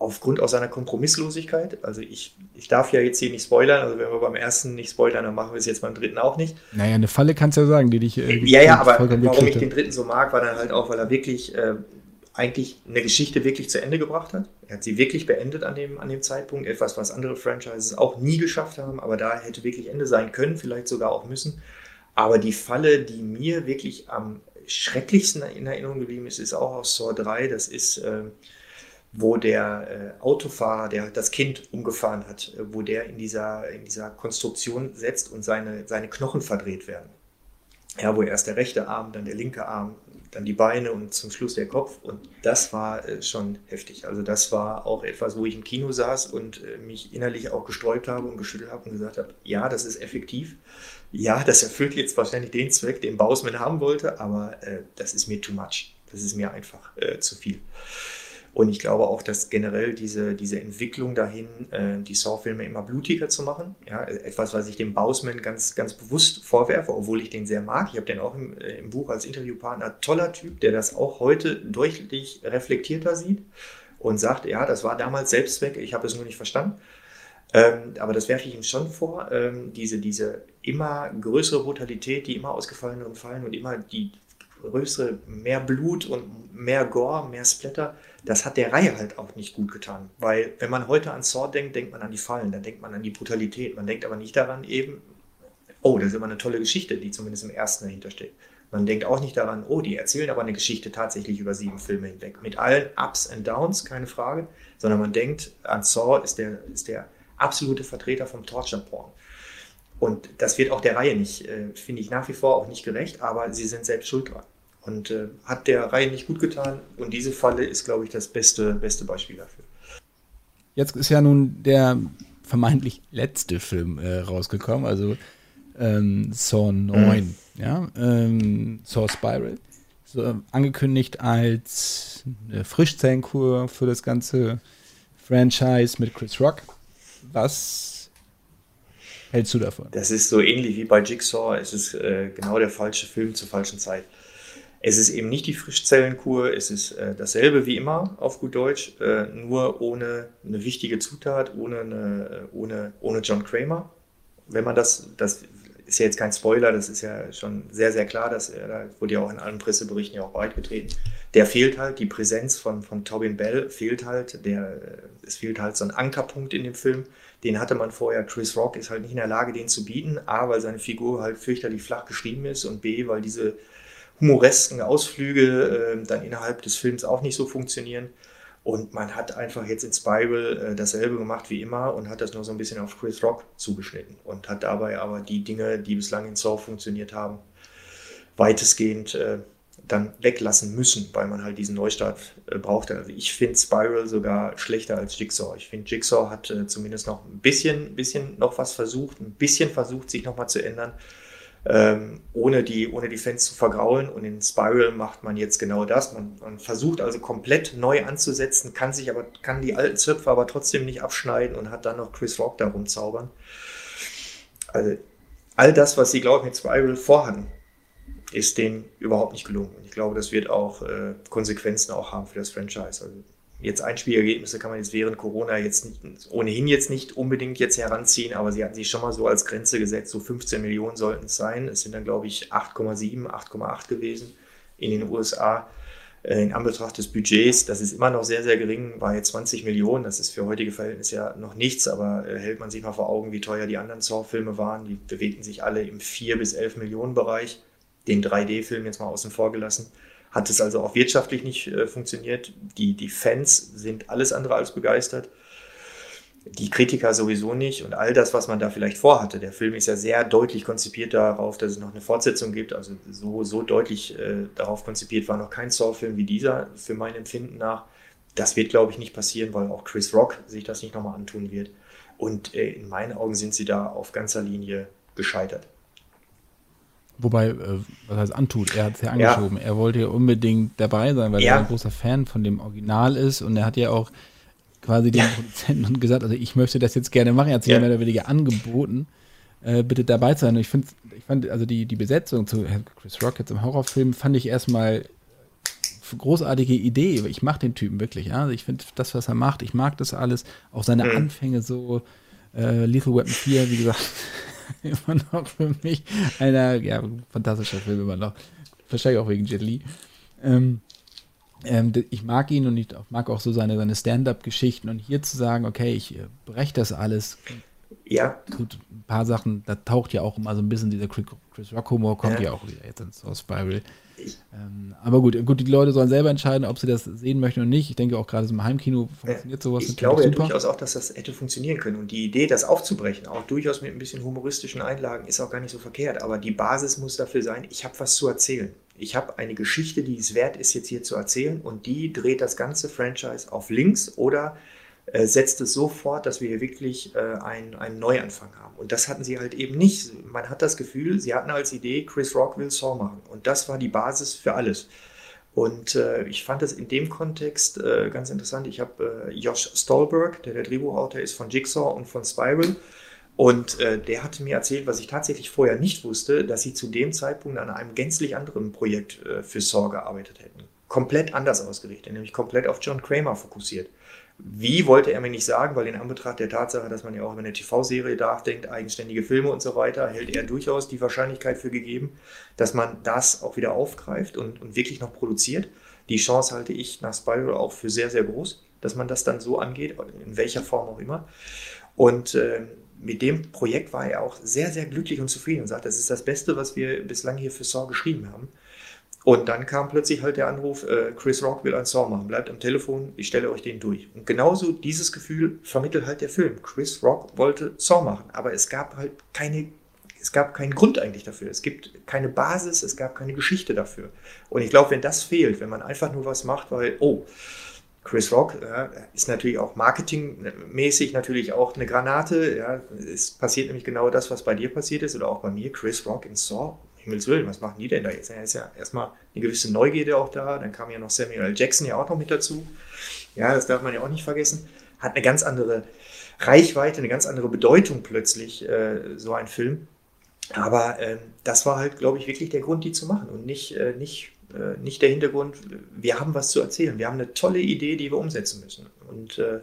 aufgrund aus seiner Kompromisslosigkeit. Also ich, ich darf ja jetzt hier nicht spoilern. Also wenn wir beim ersten nicht spoilern, dann machen wir es jetzt beim dritten auch nicht. Naja, eine Falle kannst du ja sagen, die dich äh, Ja, ja, aber warum ich den dritten so mag, war dann halt auch, weil er wirklich äh, eigentlich eine Geschichte wirklich zu Ende gebracht hat. Er hat sie wirklich beendet an dem, an dem Zeitpunkt. Etwas, was andere Franchises auch nie geschafft haben, aber da hätte wirklich Ende sein können, vielleicht sogar auch müssen. Aber die Falle, die mir wirklich am schrecklichsten in Erinnerung geblieben ist, ist auch aus Saw 3. Das ist, äh, wo der äh, Autofahrer, der das Kind umgefahren hat, äh, wo der in dieser, in dieser Konstruktion setzt und seine, seine Knochen verdreht werden. Ja, wo erst der rechte Arm, dann der linke Arm, dann die Beine und zum Schluss der Kopf. Und das war äh, schon heftig. Also das war auch etwas, wo ich im Kino saß und äh, mich innerlich auch gesträubt habe und geschüttelt habe und gesagt habe, ja, das ist effektiv. Ja, das erfüllt jetzt wahrscheinlich den Zweck, den Bausman haben wollte, aber äh, das ist mir too much. Das ist mir einfach äh, zu viel. Und ich glaube auch, dass generell diese, diese Entwicklung dahin, äh, die Saw-Filme immer blutiger zu machen, ja, etwas, was ich dem Bausman ganz, ganz bewusst vorwerfe, obwohl ich den sehr mag. Ich habe den auch im, äh, im Buch als Interviewpartner. Toller Typ, der das auch heute deutlich reflektierter sieht und sagt, ja, das war damals Selbstzweck, ich habe es nur nicht verstanden. Ähm, aber das werfe ich ihm schon vor, ähm, diese, diese immer größere Brutalität, die immer ausgefalleneren Fallen und immer die größere, mehr Blut und mehr Gore, mehr Splatter, das hat der Reihe halt auch nicht gut getan. Weil wenn man heute an Saw denkt, denkt man an die Fallen, dann denkt man an die Brutalität. Man denkt aber nicht daran eben, oh, das ist immer eine tolle Geschichte, die zumindest im ersten dahinter steht. Man denkt auch nicht daran, oh, die erzählen aber eine Geschichte tatsächlich über sieben Filme hinweg. Mit allen Ups und Downs, keine Frage, sondern man denkt, an Saw ist der, ist der absolute Vertreter vom Torture-Porn. Und das wird auch der Reihe nicht, äh, finde ich nach wie vor auch nicht gerecht, aber sie sind selbst schuld dran. Und äh, hat der Reihe nicht gut getan. Und diese Falle ist, glaube ich, das beste, beste Beispiel dafür. Jetzt ist ja nun der vermeintlich letzte Film äh, rausgekommen, also ähm, Saw 9, ja, ähm, Saw Spiral. So, angekündigt als eine Frischzellenkur für das ganze Franchise mit Chris Rock. Was hältst du davon? Das ist so ähnlich wie bei Jigsaw. Es ist äh, genau der falsche Film zur falschen Zeit. Es ist eben nicht die Frischzellenkur, es ist äh, dasselbe wie immer auf gut Deutsch, äh, nur ohne eine wichtige Zutat, ohne, eine, ohne, ohne John Kramer. wenn man das, das ist ja jetzt kein Spoiler, das ist ja schon sehr, sehr klar, dass da wurde ja auch in allen Presseberichten ja auch breitgetreten. Der fehlt halt, die Präsenz von, von Tobin Bell fehlt halt, der, es fehlt halt so ein Ankerpunkt in dem Film. Den hatte man vorher. Chris Rock ist halt nicht in der Lage, den zu bieten. A, weil seine Figur halt fürchterlich flach geschrieben ist und B, weil diese humoresken Ausflüge äh, dann innerhalb des Films auch nicht so funktionieren. Und man hat einfach jetzt in Spiral äh, dasselbe gemacht wie immer und hat das nur so ein bisschen auf Chris Rock zugeschnitten und hat dabei aber die Dinge, die bislang in Saw funktioniert haben, weitestgehend äh, dann weglassen müssen, weil man halt diesen Neustart äh, brauchte. Also ich finde Spiral sogar schlechter als Jigsaw. Ich finde Jigsaw hat äh, zumindest noch ein bisschen, bisschen noch was versucht, ein bisschen versucht, sich nochmal zu ändern ähm, ohne, die, ohne die Fans zu vergraulen. Und in Spiral macht man jetzt genau das. Man, man, versucht also komplett neu anzusetzen, kann sich aber, kann die alten Zöpfe aber trotzdem nicht abschneiden und hat dann noch Chris Rock darum zaubern. Also all das, was sie, glaube ich, mit Spiral vorhatten, ist denen überhaupt nicht gelungen. Und ich glaube, das wird auch äh, Konsequenzen auch haben für das Franchise. Also jetzt Einspielergebnisse kann man jetzt während Corona jetzt nicht, ohnehin jetzt nicht unbedingt jetzt heranziehen, aber sie hatten sich schon mal so als Grenze gesetzt, so 15 Millionen sollten es sein. Es sind dann, glaube ich, 8,7, 8,8 gewesen in den USA. Äh, in Anbetracht des Budgets, das ist immer noch sehr, sehr gering, war jetzt 20 Millionen, das ist für heutige Verhältnisse ja noch nichts, aber äh, hält man sich mal vor Augen, wie teuer die anderen Saw-Filme waren, die bewegten sich alle im 4 bis 11 Millionen Bereich, den 3D-Film jetzt mal außen vor gelassen hat es also auch wirtschaftlich nicht äh, funktioniert. Die, die Fans sind alles andere als begeistert. Die Kritiker sowieso nicht und all das, was man da vielleicht vorhatte. Der Film ist ja sehr deutlich konzipiert darauf, dass es noch eine Fortsetzung gibt. Also so, so deutlich äh, darauf konzipiert war noch kein Saw-Film wie dieser, für mein Empfinden nach. Das wird, glaube ich, nicht passieren, weil auch Chris Rock sich das nicht nochmal antun wird. Und äh, in meinen Augen sind sie da auf ganzer Linie gescheitert. Wobei, äh, was heißt antut, er hat es ja angeschoben. Ja. Er wollte ja unbedingt dabei sein, weil ja. er ein großer Fan von dem Original ist und er hat ja auch quasi den ja. Produzenten gesagt, also ich möchte das jetzt gerne machen. Er hat sich ja. mehr oder weniger angeboten, äh, bitte dabei zu sein. Und ich finde, ich fand, also die, die Besetzung zu Chris Rock jetzt im Horrorfilm fand ich erstmal großartige Idee. Ich mag den Typen wirklich, ja. Also ich finde das, was er macht, ich mag das alles. Auch seine mhm. Anfänge so, äh, Lethal Weapon 4, wie gesagt, immer noch für mich einer, ja, fantastischer Film immer noch. Wahrscheinlich auch wegen Jet Li. Ähm, ähm, ich mag ihn und ich mag auch so seine, seine Stand-up-Geschichten und hier zu sagen, okay, ich äh, breche das alles. Ja. Tut ein paar Sachen, da taucht ja auch immer so ein bisschen dieser Chris Rock-Humor, kommt ja. ja auch wieder jetzt ins Source Spiral. Ähm, aber gut, gut, die Leute sollen selber entscheiden, ob sie das sehen möchten oder nicht. Ich denke auch gerade so im Heimkino funktioniert sowas. Ich glaube ja durchaus auch, dass das hätte funktionieren können. Und die Idee, das aufzubrechen, auch durchaus mit ein bisschen humoristischen Einlagen, ist auch gar nicht so verkehrt. Aber die Basis muss dafür sein, ich habe was zu erzählen. Ich habe eine Geschichte, die es wert ist, jetzt hier zu erzählen. Und die dreht das ganze Franchise auf links oder äh, setzt es so fort, dass wir hier wirklich äh, einen, einen Neuanfang haben. Und das hatten sie halt eben nicht. Man hat das Gefühl, sie hatten als Idee, Chris Rock will Saw machen. Und das war die Basis für alles. Und äh, ich fand es in dem Kontext äh, ganz interessant. Ich habe äh, Josh Stolberg, der der Drehbuchautor ist von Jigsaw und von Spiral. Und äh, der hatte mir erzählt, was ich tatsächlich vorher nicht wusste, dass sie zu dem Zeitpunkt an einem gänzlich anderen Projekt äh, für Saw gearbeitet hätten. Komplett anders ausgerichtet, nämlich komplett auf John Kramer fokussiert. Wie wollte er mir nicht sagen, weil in Anbetracht der Tatsache, dass man ja auch über eine TV-Serie nachdenkt, eigenständige Filme und so weiter, hält er durchaus die Wahrscheinlichkeit für gegeben, dass man das auch wieder aufgreift und, und wirklich noch produziert. Die Chance halte ich nach Spiral auch für sehr, sehr groß, dass man das dann so angeht, in welcher Form auch immer. Und äh, mit dem Projekt war er auch sehr, sehr glücklich und zufrieden und sagt, das ist das Beste, was wir bislang hier für Saw geschrieben haben. Und dann kam plötzlich halt der Anruf, äh, Chris Rock will ein Song machen, bleibt am Telefon, ich stelle euch den durch. Und genauso dieses Gefühl vermittelt halt der Film. Chris Rock wollte Song machen, aber es gab halt keine, es gab keinen Grund eigentlich dafür. Es gibt keine Basis, es gab keine Geschichte dafür. Und ich glaube, wenn das fehlt, wenn man einfach nur was macht, weil, oh, Chris Rock ja, ist natürlich auch marketingmäßig natürlich auch eine Granate. Ja. Es passiert nämlich genau das, was bei dir passiert ist oder auch bei mir. Chris Rock in Saw Himmels Willen, was machen die denn da jetzt? Da ist ja erstmal eine gewisse Neugierde auch da. Dann kam ja noch Samuel L. Jackson ja auch noch mit dazu. Ja, das darf man ja auch nicht vergessen. Hat eine ganz andere Reichweite, eine ganz andere Bedeutung plötzlich, äh, so ein Film. Aber äh, das war halt, glaube ich, wirklich der Grund, die zu machen und nicht, äh, nicht, äh, nicht der Hintergrund, wir haben was zu erzählen. Wir haben eine tolle Idee, die wir umsetzen müssen. Und äh,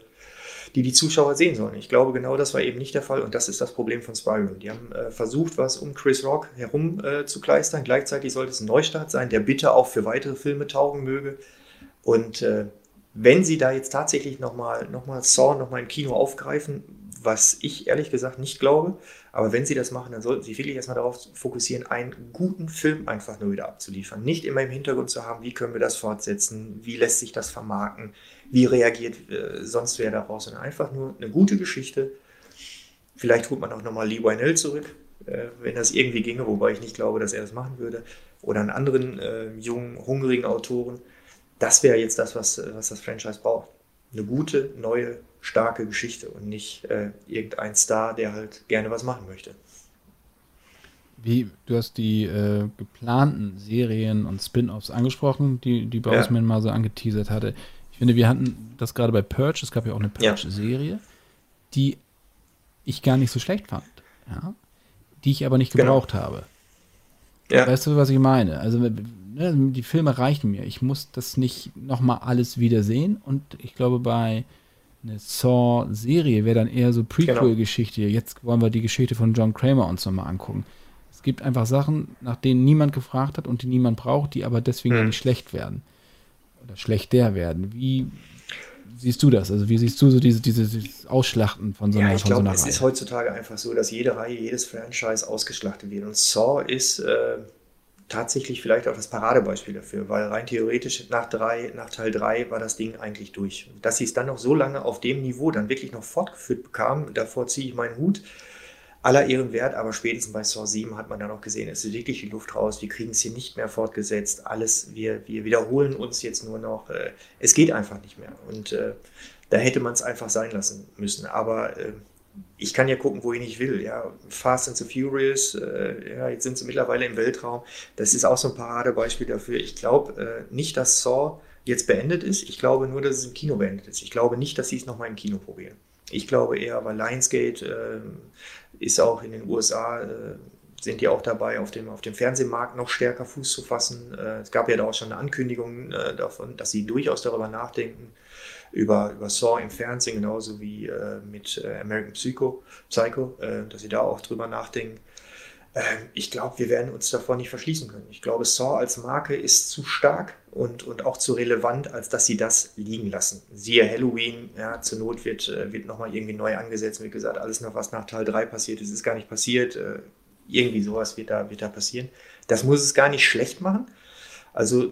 die die Zuschauer sehen sollen. Ich glaube, genau das war eben nicht der Fall und das ist das Problem von Spiral. Die haben äh, versucht, was um Chris Rock herum äh, zu kleistern. Gleichzeitig sollte es ein Neustart sein, der bitte auch für weitere Filme taugen möge. Und äh, wenn sie da jetzt tatsächlich nochmal noch mal Saw nochmal im Kino aufgreifen, was ich ehrlich gesagt nicht glaube, aber wenn sie das machen, dann sollten sie wirklich erstmal darauf fokussieren, einen guten Film einfach nur wieder abzuliefern. Nicht immer im Hintergrund zu haben, wie können wir das fortsetzen, wie lässt sich das vermarkten, wie reagiert äh, sonst wer daraus, sondern einfach nur eine gute Geschichte. Vielleicht holt man auch nochmal Lee Wynell zurück, äh, wenn das irgendwie ginge, wobei ich nicht glaube, dass er das machen würde. Oder einen anderen äh, jungen, hungrigen Autoren das wäre jetzt das, was, was das Franchise braucht. Eine gute, neue, starke Geschichte und nicht äh, irgendein Star, der halt gerne was machen möchte. Wie, du hast die äh, geplanten Serien und Spin-offs angesprochen, die, die Bausman ja. mal so angeteasert hatte. Ich finde, wir hatten das gerade bei Purge, es gab ja auch eine Purge-Serie, ja. die ich gar nicht so schlecht fand, ja? die ich aber nicht genau. gebraucht genau. habe. Ja. Weißt du, was ich meine? Also ne, die Filme reichen mir. Ich muss das nicht nochmal alles wiedersehen. Und ich glaube, bei einer Saw-Serie wäre dann eher so Prequel-Geschichte. Genau. Jetzt wollen wir die Geschichte von John Kramer uns nochmal angucken. Es gibt einfach Sachen, nach denen niemand gefragt hat und die niemand braucht, die aber deswegen hm. nicht schlecht werden. Oder schlechter werden. Wie siehst du das? Also wie siehst du so diese, diese, dieses Ausschlachten von so einer Ja, ich glaube, so es Reihe? ist heutzutage einfach so, dass jede Reihe, jedes Franchise ausgeschlachtet wird. Und Saw ist äh, tatsächlich vielleicht auch das Paradebeispiel dafür, weil rein theoretisch nach, drei, nach Teil 3 war das Ding eigentlich durch. Dass sie es dann noch so lange auf dem Niveau dann wirklich noch fortgeführt bekamen, davor ziehe ich meinen Hut. Aller Ehren wert, aber spätestens bei Saw 7 hat man dann auch gesehen, es ist wirklich die Luft raus, wir kriegen es hier nicht mehr fortgesetzt, alles, wir, wir wiederholen uns jetzt nur noch, äh, es geht einfach nicht mehr. Und äh, da hätte man es einfach sein lassen müssen. Aber äh, ich kann ja gucken, wohin ich will. Ja, Fast and the Furious, äh, ja, jetzt sind sie mittlerweile im Weltraum. Das ist auch so ein Paradebeispiel dafür. Ich glaube äh, nicht, dass Saw jetzt beendet ist. Ich glaube nur, dass es im Kino beendet ist. Ich glaube nicht, dass sie es nochmal im Kino probieren. Ich glaube eher, weil Lionsgate äh, ist auch in den USA, äh, sind die auch dabei, auf dem, auf dem Fernsehmarkt noch stärker Fuß zu fassen. Äh, es gab ja da auch schon eine Ankündigung äh, davon, dass sie durchaus darüber nachdenken, über, über Saw im Fernsehen, genauso wie äh, mit äh, American Psycho, Psycho äh, dass sie da auch drüber nachdenken. Ähm, ich glaube, wir werden uns davor nicht verschließen können. Ich glaube, Saw als Marke ist zu stark und, und auch zu relevant, als dass sie das liegen lassen. Siehe Halloween, ja, zur Not wird, äh, wird nochmal irgendwie neu angesetzt. Wie gesagt, alles noch, was nach Teil 3 passiert ist, ist gar nicht passiert. Äh, irgendwie sowas wird da, wird da passieren. Das muss es gar nicht schlecht machen. Also äh,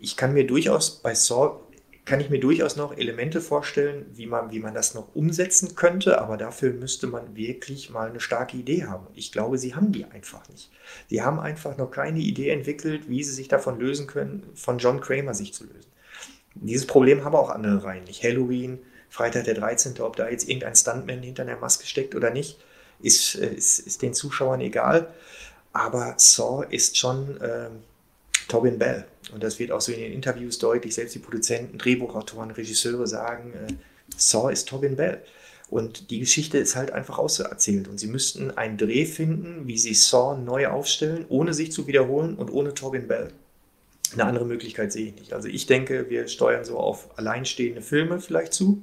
ich kann mir durchaus bei Saw kann ich mir durchaus noch Elemente vorstellen, wie man, wie man das noch umsetzen könnte, aber dafür müsste man wirklich mal eine starke Idee haben. Ich glaube, sie haben die einfach nicht. Sie haben einfach noch keine Idee entwickelt, wie sie sich davon lösen können, von John Kramer sich zu lösen. Dieses Problem haben auch andere Reihen nicht. Halloween, Freitag der 13., ob da jetzt irgendein Stuntman hinter der Maske steckt oder nicht, ist, äh, ist, ist den Zuschauern egal. Aber Saw ist schon ähm, Tobin Bell. Und das wird auch so in den Interviews deutlich. Selbst die Produzenten, Drehbuchautoren, Regisseure sagen, äh, Saw ist Tobin Bell. Und die Geschichte ist halt einfach auserzählt. Und sie müssten einen Dreh finden, wie sie Saw neu aufstellen, ohne sich zu wiederholen und ohne Tobin Bell. Eine andere Möglichkeit sehe ich nicht. Also ich denke, wir steuern so auf alleinstehende Filme vielleicht zu.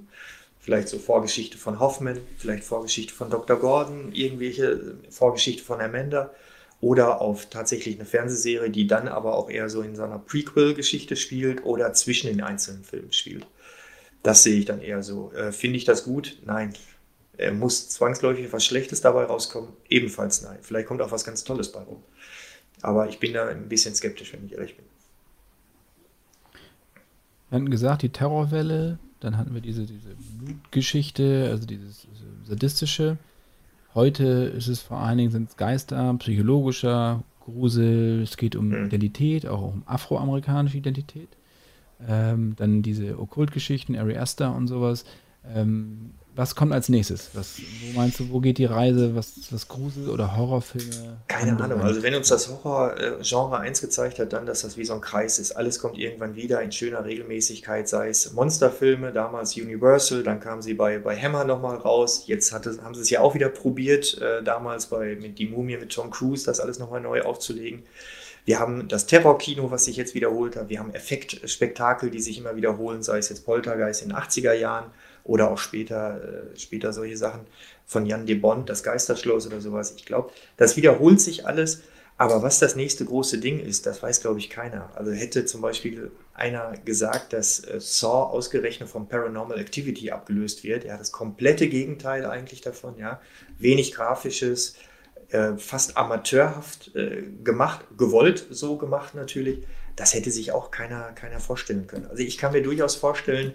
Vielleicht so Vorgeschichte von Hoffman, vielleicht Vorgeschichte von Dr. Gordon, irgendwelche Vorgeschichte von Amanda oder auf tatsächlich eine Fernsehserie, die dann aber auch eher so in so einer Prequel-Geschichte spielt oder zwischen den einzelnen Filmen spielt. Das sehe ich dann eher so. Äh, Finde ich das gut? Nein. Äh, muss zwangsläufig was Schlechtes dabei rauskommen? Ebenfalls nein. Vielleicht kommt auch was ganz Tolles bei rum. Aber ich bin da ein bisschen skeptisch, wenn ich ehrlich bin. Wir hatten gesagt, die Terrorwelle, dann hatten wir diese, diese Blutgeschichte, also dieses sadistische. Heute ist es vor allen Dingen sind Geister, psychologischer Grusel, es geht um mhm. Identität, auch um afroamerikanische Identität. Ähm, dann diese Okkultgeschichten, Ari Aster und sowas. Ähm, was kommt als nächstes? Was, wo meinst du, wo geht die Reise? Was, was Grusel- oder Horrorfilme? Keine Ahnung. Also, wenn uns das Horror-Genre eins gezeigt hat, dann, dass das wie so ein Kreis ist. Alles kommt irgendwann wieder in schöner Regelmäßigkeit, sei es Monsterfilme, damals Universal, dann kamen sie bei, bei Hammer nochmal raus. Jetzt hatte, haben sie es ja auch wieder probiert, äh, damals bei mit Die Mumie mit Tom Cruise, das alles nochmal neu aufzulegen. Wir haben das Terrorkino, was sich jetzt wiederholt hat. Wir haben Effektspektakel, die sich immer wiederholen, sei es jetzt Poltergeist in den 80er Jahren oder auch später, äh, später solche Sachen von Jan de Bond, das Geisterschloss oder sowas. Ich glaube, das wiederholt sich alles. Aber was das nächste große Ding ist, das weiß, glaube ich, keiner. Also hätte zum Beispiel einer gesagt, dass äh, Saw ausgerechnet vom Paranormal Activity abgelöst wird. Ja, das komplette Gegenteil eigentlich davon. Ja, wenig grafisches, äh, fast amateurhaft äh, gemacht, gewollt so gemacht natürlich. Das hätte sich auch keiner, keiner vorstellen können. Also ich kann mir durchaus vorstellen,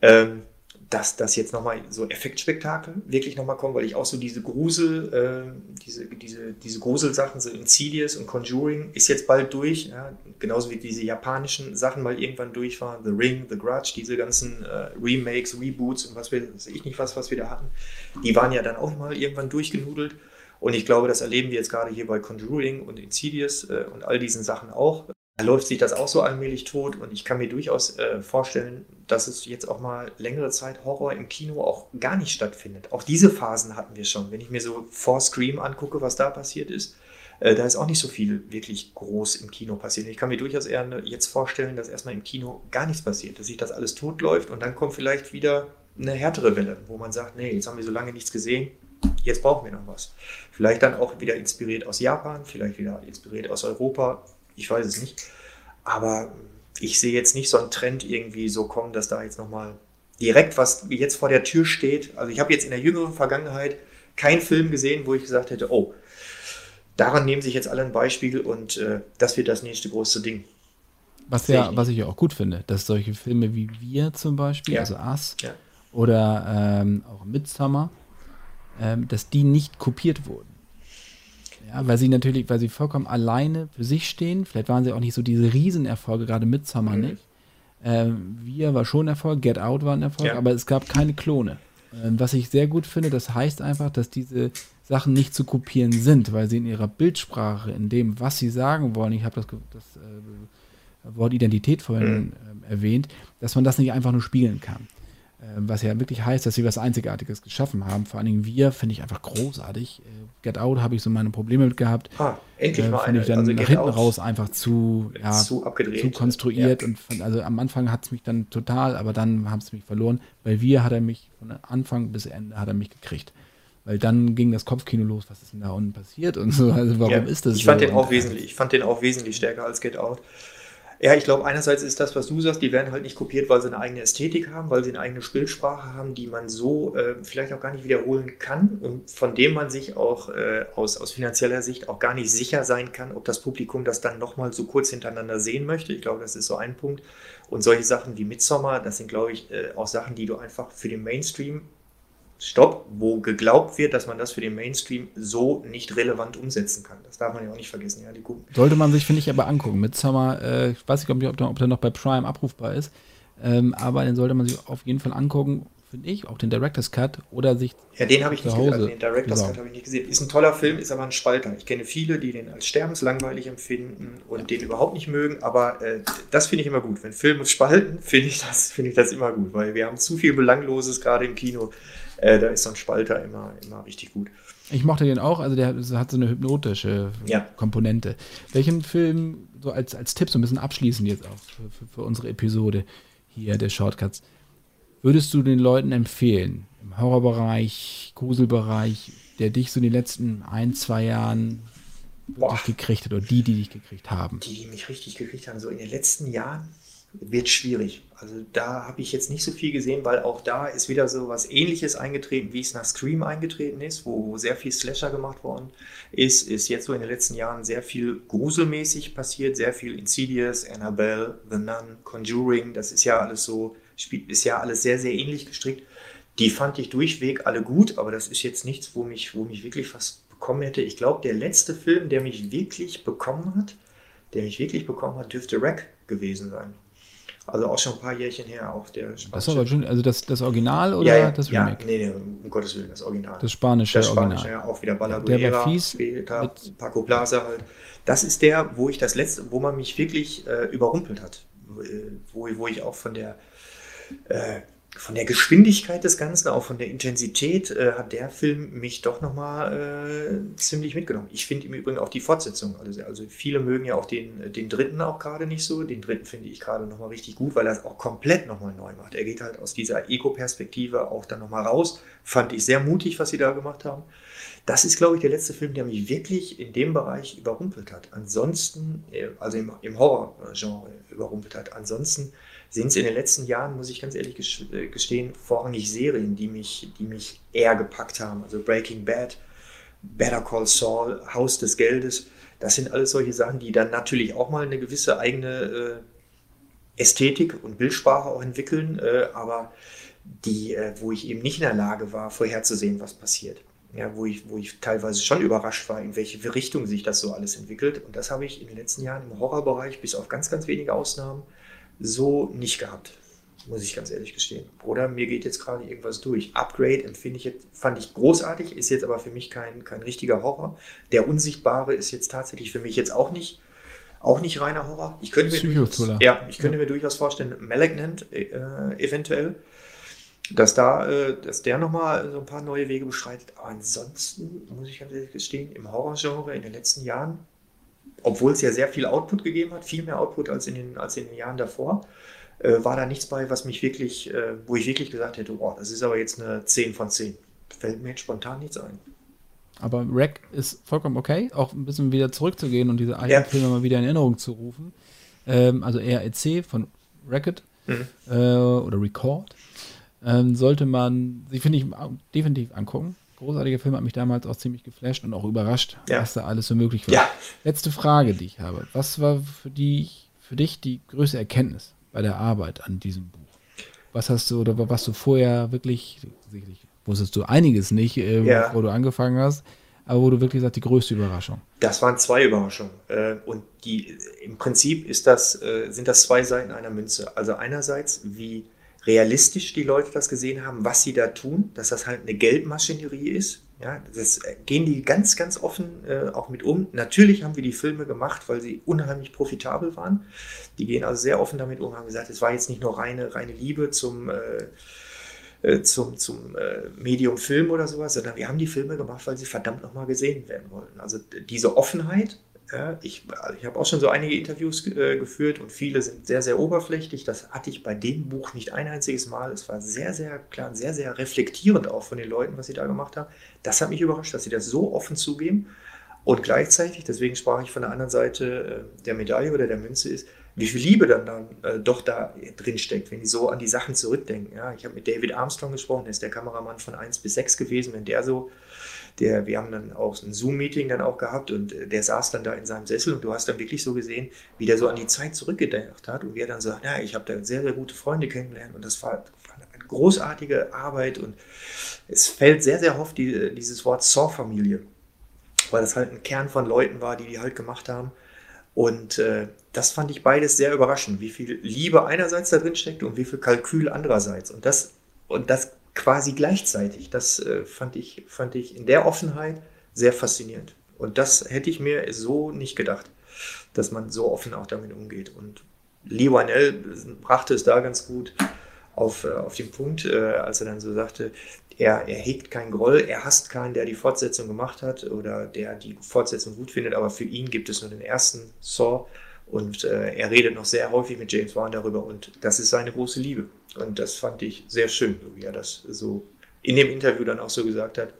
ähm, dass das jetzt nochmal so Effektspektakel wirklich nochmal kommen, weil ich auch so diese Grusel, äh, diese, diese, diese Gruselsachen, so Insidious und Conjuring ist jetzt bald durch, ja? genauso wie diese japanischen Sachen mal irgendwann durch waren, The Ring, The Grudge, diese ganzen äh, Remakes, Reboots und was wir, weiß ich nicht was, was wir da hatten, die waren ja dann auch mal irgendwann durchgenudelt und ich glaube, das erleben wir jetzt gerade hier bei Conjuring und Insidious äh, und all diesen Sachen auch. Da läuft sich das auch so allmählich tot und ich kann mir durchaus äh, vorstellen, dass es jetzt auch mal längere Zeit Horror im Kino auch gar nicht stattfindet. Auch diese Phasen hatten wir schon. Wenn ich mir so vor Scream angucke, was da passiert ist, äh, da ist auch nicht so viel wirklich groß im Kino passiert. Ich kann mir durchaus eher ne, jetzt vorstellen, dass erstmal im Kino gar nichts passiert, dass sich das alles tot läuft und dann kommt vielleicht wieder eine härtere Welle, wo man sagt, nee, jetzt haben wir so lange nichts gesehen, jetzt brauchen wir noch was. Vielleicht dann auch wieder inspiriert aus Japan, vielleicht wieder inspiriert aus Europa, ich weiß es nicht. Aber ich sehe jetzt nicht so einen Trend irgendwie so kommen, dass da jetzt nochmal direkt was jetzt vor der Tür steht. Also ich habe jetzt in der jüngeren Vergangenheit keinen Film gesehen, wo ich gesagt hätte, oh, daran nehmen sich jetzt alle ein Beispiel und äh, das wird das nächste große Ding. Was, ja, ich was ich ja auch gut finde, dass solche Filme wie wir zum Beispiel, ja. also Us ja. oder ähm, auch Midsummer, ähm, dass die nicht kopiert wurden. Ja, weil sie natürlich, weil sie vollkommen alleine für sich stehen. Vielleicht waren sie auch nicht so diese Riesenerfolge, gerade mit Summer mhm. nicht. Ähm, Wir war schon ein Erfolg, Get Out war ein Erfolg, ja. aber es gab keine Klone. Ähm, was ich sehr gut finde, das heißt einfach, dass diese Sachen nicht zu kopieren sind, weil sie in ihrer Bildsprache, in dem, was sie sagen wollen, ich habe das, das äh, Wort Identität vorhin mhm. äh, erwähnt, dass man das nicht einfach nur spiegeln kann. Ähm, was ja wirklich heißt, dass sie was Einzigartiges geschaffen haben. Vor allen Dingen wir, finde ich einfach großartig. Äh, Get Out habe ich so meine Probleme mit gehabt. Ah, endlich äh, mal eine. ich dann also nach hinten Out raus einfach zu, ja, zu, abgedreht. zu konstruiert. Ja. Und von, also am Anfang hat es mich dann total, aber dann haben es mich verloren. Bei wir hat er mich von Anfang bis Ende hat er mich gekriegt. Weil dann ging das Kopfkino los, was ist denn da unten passiert und so. Also warum ja, ist das ich fand so? Den auch wesentlich, ich fand den auch wesentlich stärker als Get Out. Ja, ich glaube, einerseits ist das, was du sagst, die werden halt nicht kopiert, weil sie eine eigene Ästhetik haben, weil sie eine eigene Bildsprache haben, die man so äh, vielleicht auch gar nicht wiederholen kann und von dem man sich auch äh, aus, aus finanzieller Sicht auch gar nicht sicher sein kann, ob das Publikum das dann nochmal so kurz hintereinander sehen möchte. Ich glaube, das ist so ein Punkt. Und solche Sachen wie Midsommar, das sind, glaube ich, äh, auch Sachen, die du einfach für den Mainstream Stopp, wo geglaubt wird, dass man das für den Mainstream so nicht relevant umsetzen kann. Das darf man ja auch nicht vergessen. Ja, die Sollte man sich, finde ich, aber angucken. Mit Summer, äh, ich weiß nicht, ob, ob der noch bei Prime abrufbar ist, ähm, aber den sollte man sich auf jeden Fall angucken, finde ich, auch den Director's Cut oder sich. Ja, den habe ich nicht gesehen. Also den Director's Cut habe ich nicht gesehen. Ist ein toller Film, ist aber ein Spalter. Ich kenne viele, die den als sterbenslangweilig empfinden und ja. den überhaupt nicht mögen, aber äh, das finde ich immer gut. Wenn Filme spalten, finde ich, das, find ich das immer gut, weil wir haben zu viel Belangloses gerade im Kino äh, da ist so ein Spalter immer, immer richtig gut. Ich mochte den auch, also der hat so eine hypnotische ja. Komponente. Welchen Film, so als, als Tipp, so ein bisschen abschließend jetzt auch für, für, für unsere Episode hier der Shortcuts, würdest du den Leuten empfehlen, im Horrorbereich, Gruselbereich, der dich so in den letzten ein, zwei Jahren wirklich gekriegt hat oder die, die dich gekriegt haben? Die, die mich richtig gekriegt haben, so in den letzten Jahren? Wird schwierig. Also da habe ich jetzt nicht so viel gesehen, weil auch da ist wieder so was Ähnliches eingetreten, wie es nach Scream eingetreten ist, wo sehr viel Slasher gemacht worden ist. Ist jetzt so in den letzten Jahren sehr viel gruselmäßig passiert, sehr viel Insidious, Annabelle, The Nun, Conjuring. Das ist ja alles so, ist ja alles sehr, sehr ähnlich gestrickt. Die fand ich durchweg alle gut, aber das ist jetzt nichts, wo mich, wo mich wirklich was bekommen hätte. Ich glaube, der letzte Film, der mich wirklich bekommen hat, der mich wirklich bekommen hat, dürfte Rack gewesen sein. Also auch schon ein paar Jährchen her, auch der spanische. Das schon, also das, das Original oder ja, ja, das Remake? Ja, nee, nee, um Gottes Willen, das Original. Das spanische, das spanische Original. ja, auch wieder Balaguera, der fies später, Paco Plaza halt. Das ist der, wo ich das letzte, wo man mich wirklich äh, überrumpelt hat. Wo, wo ich auch von der, äh, von der Geschwindigkeit des Ganzen, auch von der Intensität, äh, hat der Film mich doch nochmal äh, ziemlich mitgenommen. Ich finde im Übrigen auch die Fortsetzung. Also, also viele mögen ja auch den, den dritten auch gerade nicht so. Den dritten finde ich gerade nochmal richtig gut, weil er es auch komplett nochmal neu macht. Er geht halt aus dieser Ego-Perspektive auch dann nochmal raus. Fand ich sehr mutig, was sie da gemacht haben. Das ist, glaube ich, der letzte Film, der mich wirklich in dem Bereich überrumpelt hat. Ansonsten, äh, also im, im Horror-Genre überrumpelt hat. Ansonsten sind es in den letzten Jahren, muss ich ganz ehrlich äh, gestehen, vorrangig Serien, die mich, die mich eher gepackt haben. Also Breaking Bad, Better Call Saul, Haus des Geldes. Das sind alles solche Sachen, die dann natürlich auch mal eine gewisse eigene äh, Ästhetik und Bildsprache auch entwickeln, äh, aber die, äh, wo ich eben nicht in der Lage war, vorherzusehen, was passiert. Ja, wo, ich, wo ich teilweise schon überrascht war, in welche Richtung sich das so alles entwickelt. Und das habe ich in den letzten Jahren im Horrorbereich, bis auf ganz, ganz wenige Ausnahmen, so nicht gehabt, muss ich ganz ehrlich gestehen. Oder mir geht jetzt gerade irgendwas durch. Upgrade empfinde ich jetzt, fand ich großartig, ist jetzt aber für mich kein, kein richtiger Horror. Der Unsichtbare ist jetzt tatsächlich für mich jetzt auch nicht, auch nicht reiner Horror. Ich könnte mir, durchaus, ja, ich könnte ja. mir durchaus vorstellen, Malignant äh, eventuell, dass da, äh, dass der nochmal so ein paar neue Wege beschreitet. Aber ansonsten muss ich ganz ehrlich gestehen, im Horrorgenre in den letzten Jahren obwohl es ja sehr viel Output gegeben hat, viel mehr Output als in den, als in den Jahren davor, äh, war da nichts bei, was mich wirklich, äh, wo ich wirklich gesagt hätte, oh, das ist aber jetzt eine 10 von 10. Fällt mir jetzt spontan nichts ein. Aber Rack ist vollkommen okay, auch ein bisschen wieder zurückzugehen und diese alten ja. Filme mal wieder in Erinnerung zu rufen. Ähm, also REC von Racket mhm. äh, oder Record. Ähm, sollte man sich, finde ich, definitiv angucken großartiger Film, hat mich damals auch ziemlich geflasht und auch überrascht, ja. was da alles so möglich war. Ja. Letzte Frage, die ich habe. Was war für, die, für dich die größte Erkenntnis bei der Arbeit an diesem Buch? Was hast du oder was du vorher wirklich, sicherlich wusstest du einiges nicht, äh, ja. wo du angefangen hast, aber wo du wirklich sagst, die größte Überraschung? Das waren zwei Überraschungen. Äh, und die, im Prinzip ist das, äh, sind das zwei Seiten einer Münze. Also einerseits, wie realistisch die Leute das gesehen haben, was sie da tun, dass das halt eine Geldmaschinerie ist. Ja, das gehen die ganz, ganz offen äh, auch mit um. Natürlich haben wir die Filme gemacht, weil sie unheimlich profitabel waren. Die gehen also sehr offen damit um, haben gesagt, es war jetzt nicht nur reine, reine Liebe zum, äh, äh zum, zum äh, Medium Film oder sowas, sondern wir haben die Filme gemacht, weil sie verdammt nochmal gesehen werden wollten. Also diese Offenheit ja, ich ich habe auch schon so einige Interviews äh, geführt und viele sind sehr, sehr oberflächlich. Das hatte ich bei dem Buch nicht ein einziges Mal. Es war sehr, sehr klar, sehr, sehr reflektierend auch von den Leuten, was sie da gemacht haben. Das hat mich überrascht, dass sie das so offen zugeben. Und gleichzeitig, deswegen sprach ich von der anderen Seite äh, der Medaille oder der Münze ist, wie viel Liebe dann, dann äh, doch da drin steckt, wenn die so an die Sachen zurückdenken. Ja, ich habe mit David Armstrong gesprochen, der ist der Kameramann von 1 bis 6 gewesen. Wenn der so der, wir haben dann auch ein Zoom-Meeting dann auch gehabt und äh, der saß dann da in seinem Sessel und du hast dann wirklich so gesehen, wie der so an die Zeit zurückgedacht hat und wie er dann sagt, ja, ich habe da sehr, sehr gute Freunde kennengelernt und das war, war eine großartige Arbeit und es fällt sehr, sehr oft die, dieses Wort Saw-Familie, weil das halt ein Kern von Leuten war, die die halt gemacht haben. Und äh, das fand ich beides sehr überraschend, wie viel Liebe einerseits da drin steckt und wie viel Kalkül andererseits. Und das, und das quasi gleichzeitig. Das äh, fand, ich, fand ich in der Offenheit sehr faszinierend. Und das hätte ich mir so nicht gedacht, dass man so offen auch damit umgeht. Und Lee Wynell brachte es da ganz gut auf, äh, auf den Punkt, äh, als er dann so sagte, er, er hegt keinen Groll, er hasst keinen, der die Fortsetzung gemacht hat oder der die Fortsetzung gut findet, aber für ihn gibt es nur den ersten Saw und äh, er redet noch sehr häufig mit James Wan darüber und das ist seine große Liebe. Und das fand ich sehr schön, wie er das so in dem Interview dann auch so gesagt hat.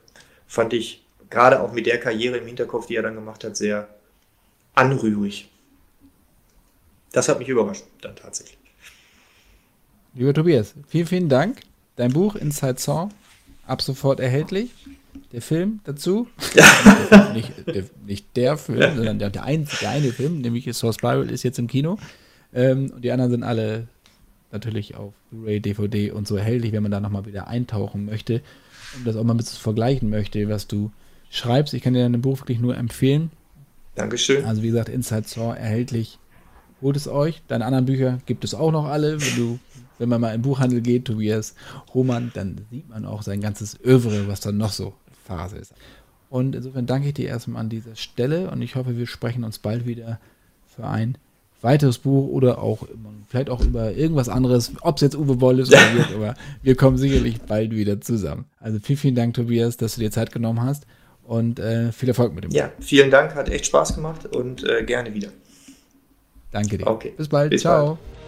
Fand ich gerade auch mit der Karriere im Hinterkopf, die er dann gemacht hat, sehr anrührig. Das hat mich überrascht, dann tatsächlich. Lieber Tobias, vielen, vielen Dank. Dein Buch Inside Song ab sofort erhältlich. Der Film dazu. nicht, der, nicht, der, Film, sondern der, der, ein, der eine Film, nämlich Source Bible, ist jetzt im Kino. Ähm, und die anderen sind alle natürlich auf Blu-ray, DVD und so erhältlich, wenn man da nochmal wieder eintauchen möchte und das auch mal ein bisschen vergleichen möchte, was du schreibst. Ich kann dir dein Buch wirklich nur empfehlen. Dankeschön. Also wie gesagt, Inside Saw erhältlich. Holt es euch. Deine anderen Bücher gibt es auch noch alle. Wenn du, wenn man mal im Buchhandel geht, Tobias Roman, dann sieht man auch sein ganzes Övre, was dann noch so Phase ist. Und insofern danke ich dir erstmal an dieser Stelle und ich hoffe, wir sprechen uns bald wieder für ein weiteres Buch oder auch vielleicht auch über irgendwas anderes, ob es jetzt Uwe Boll ist oder wird, aber wir kommen sicherlich bald wieder zusammen. Also vielen, vielen Dank, Tobias, dass du dir Zeit genommen hast und äh, viel Erfolg mit dem. Ja, vielen Dank, hat echt Spaß gemacht und äh, gerne wieder. Danke dir. Okay. Bis bald. Bis Ciao. Bald.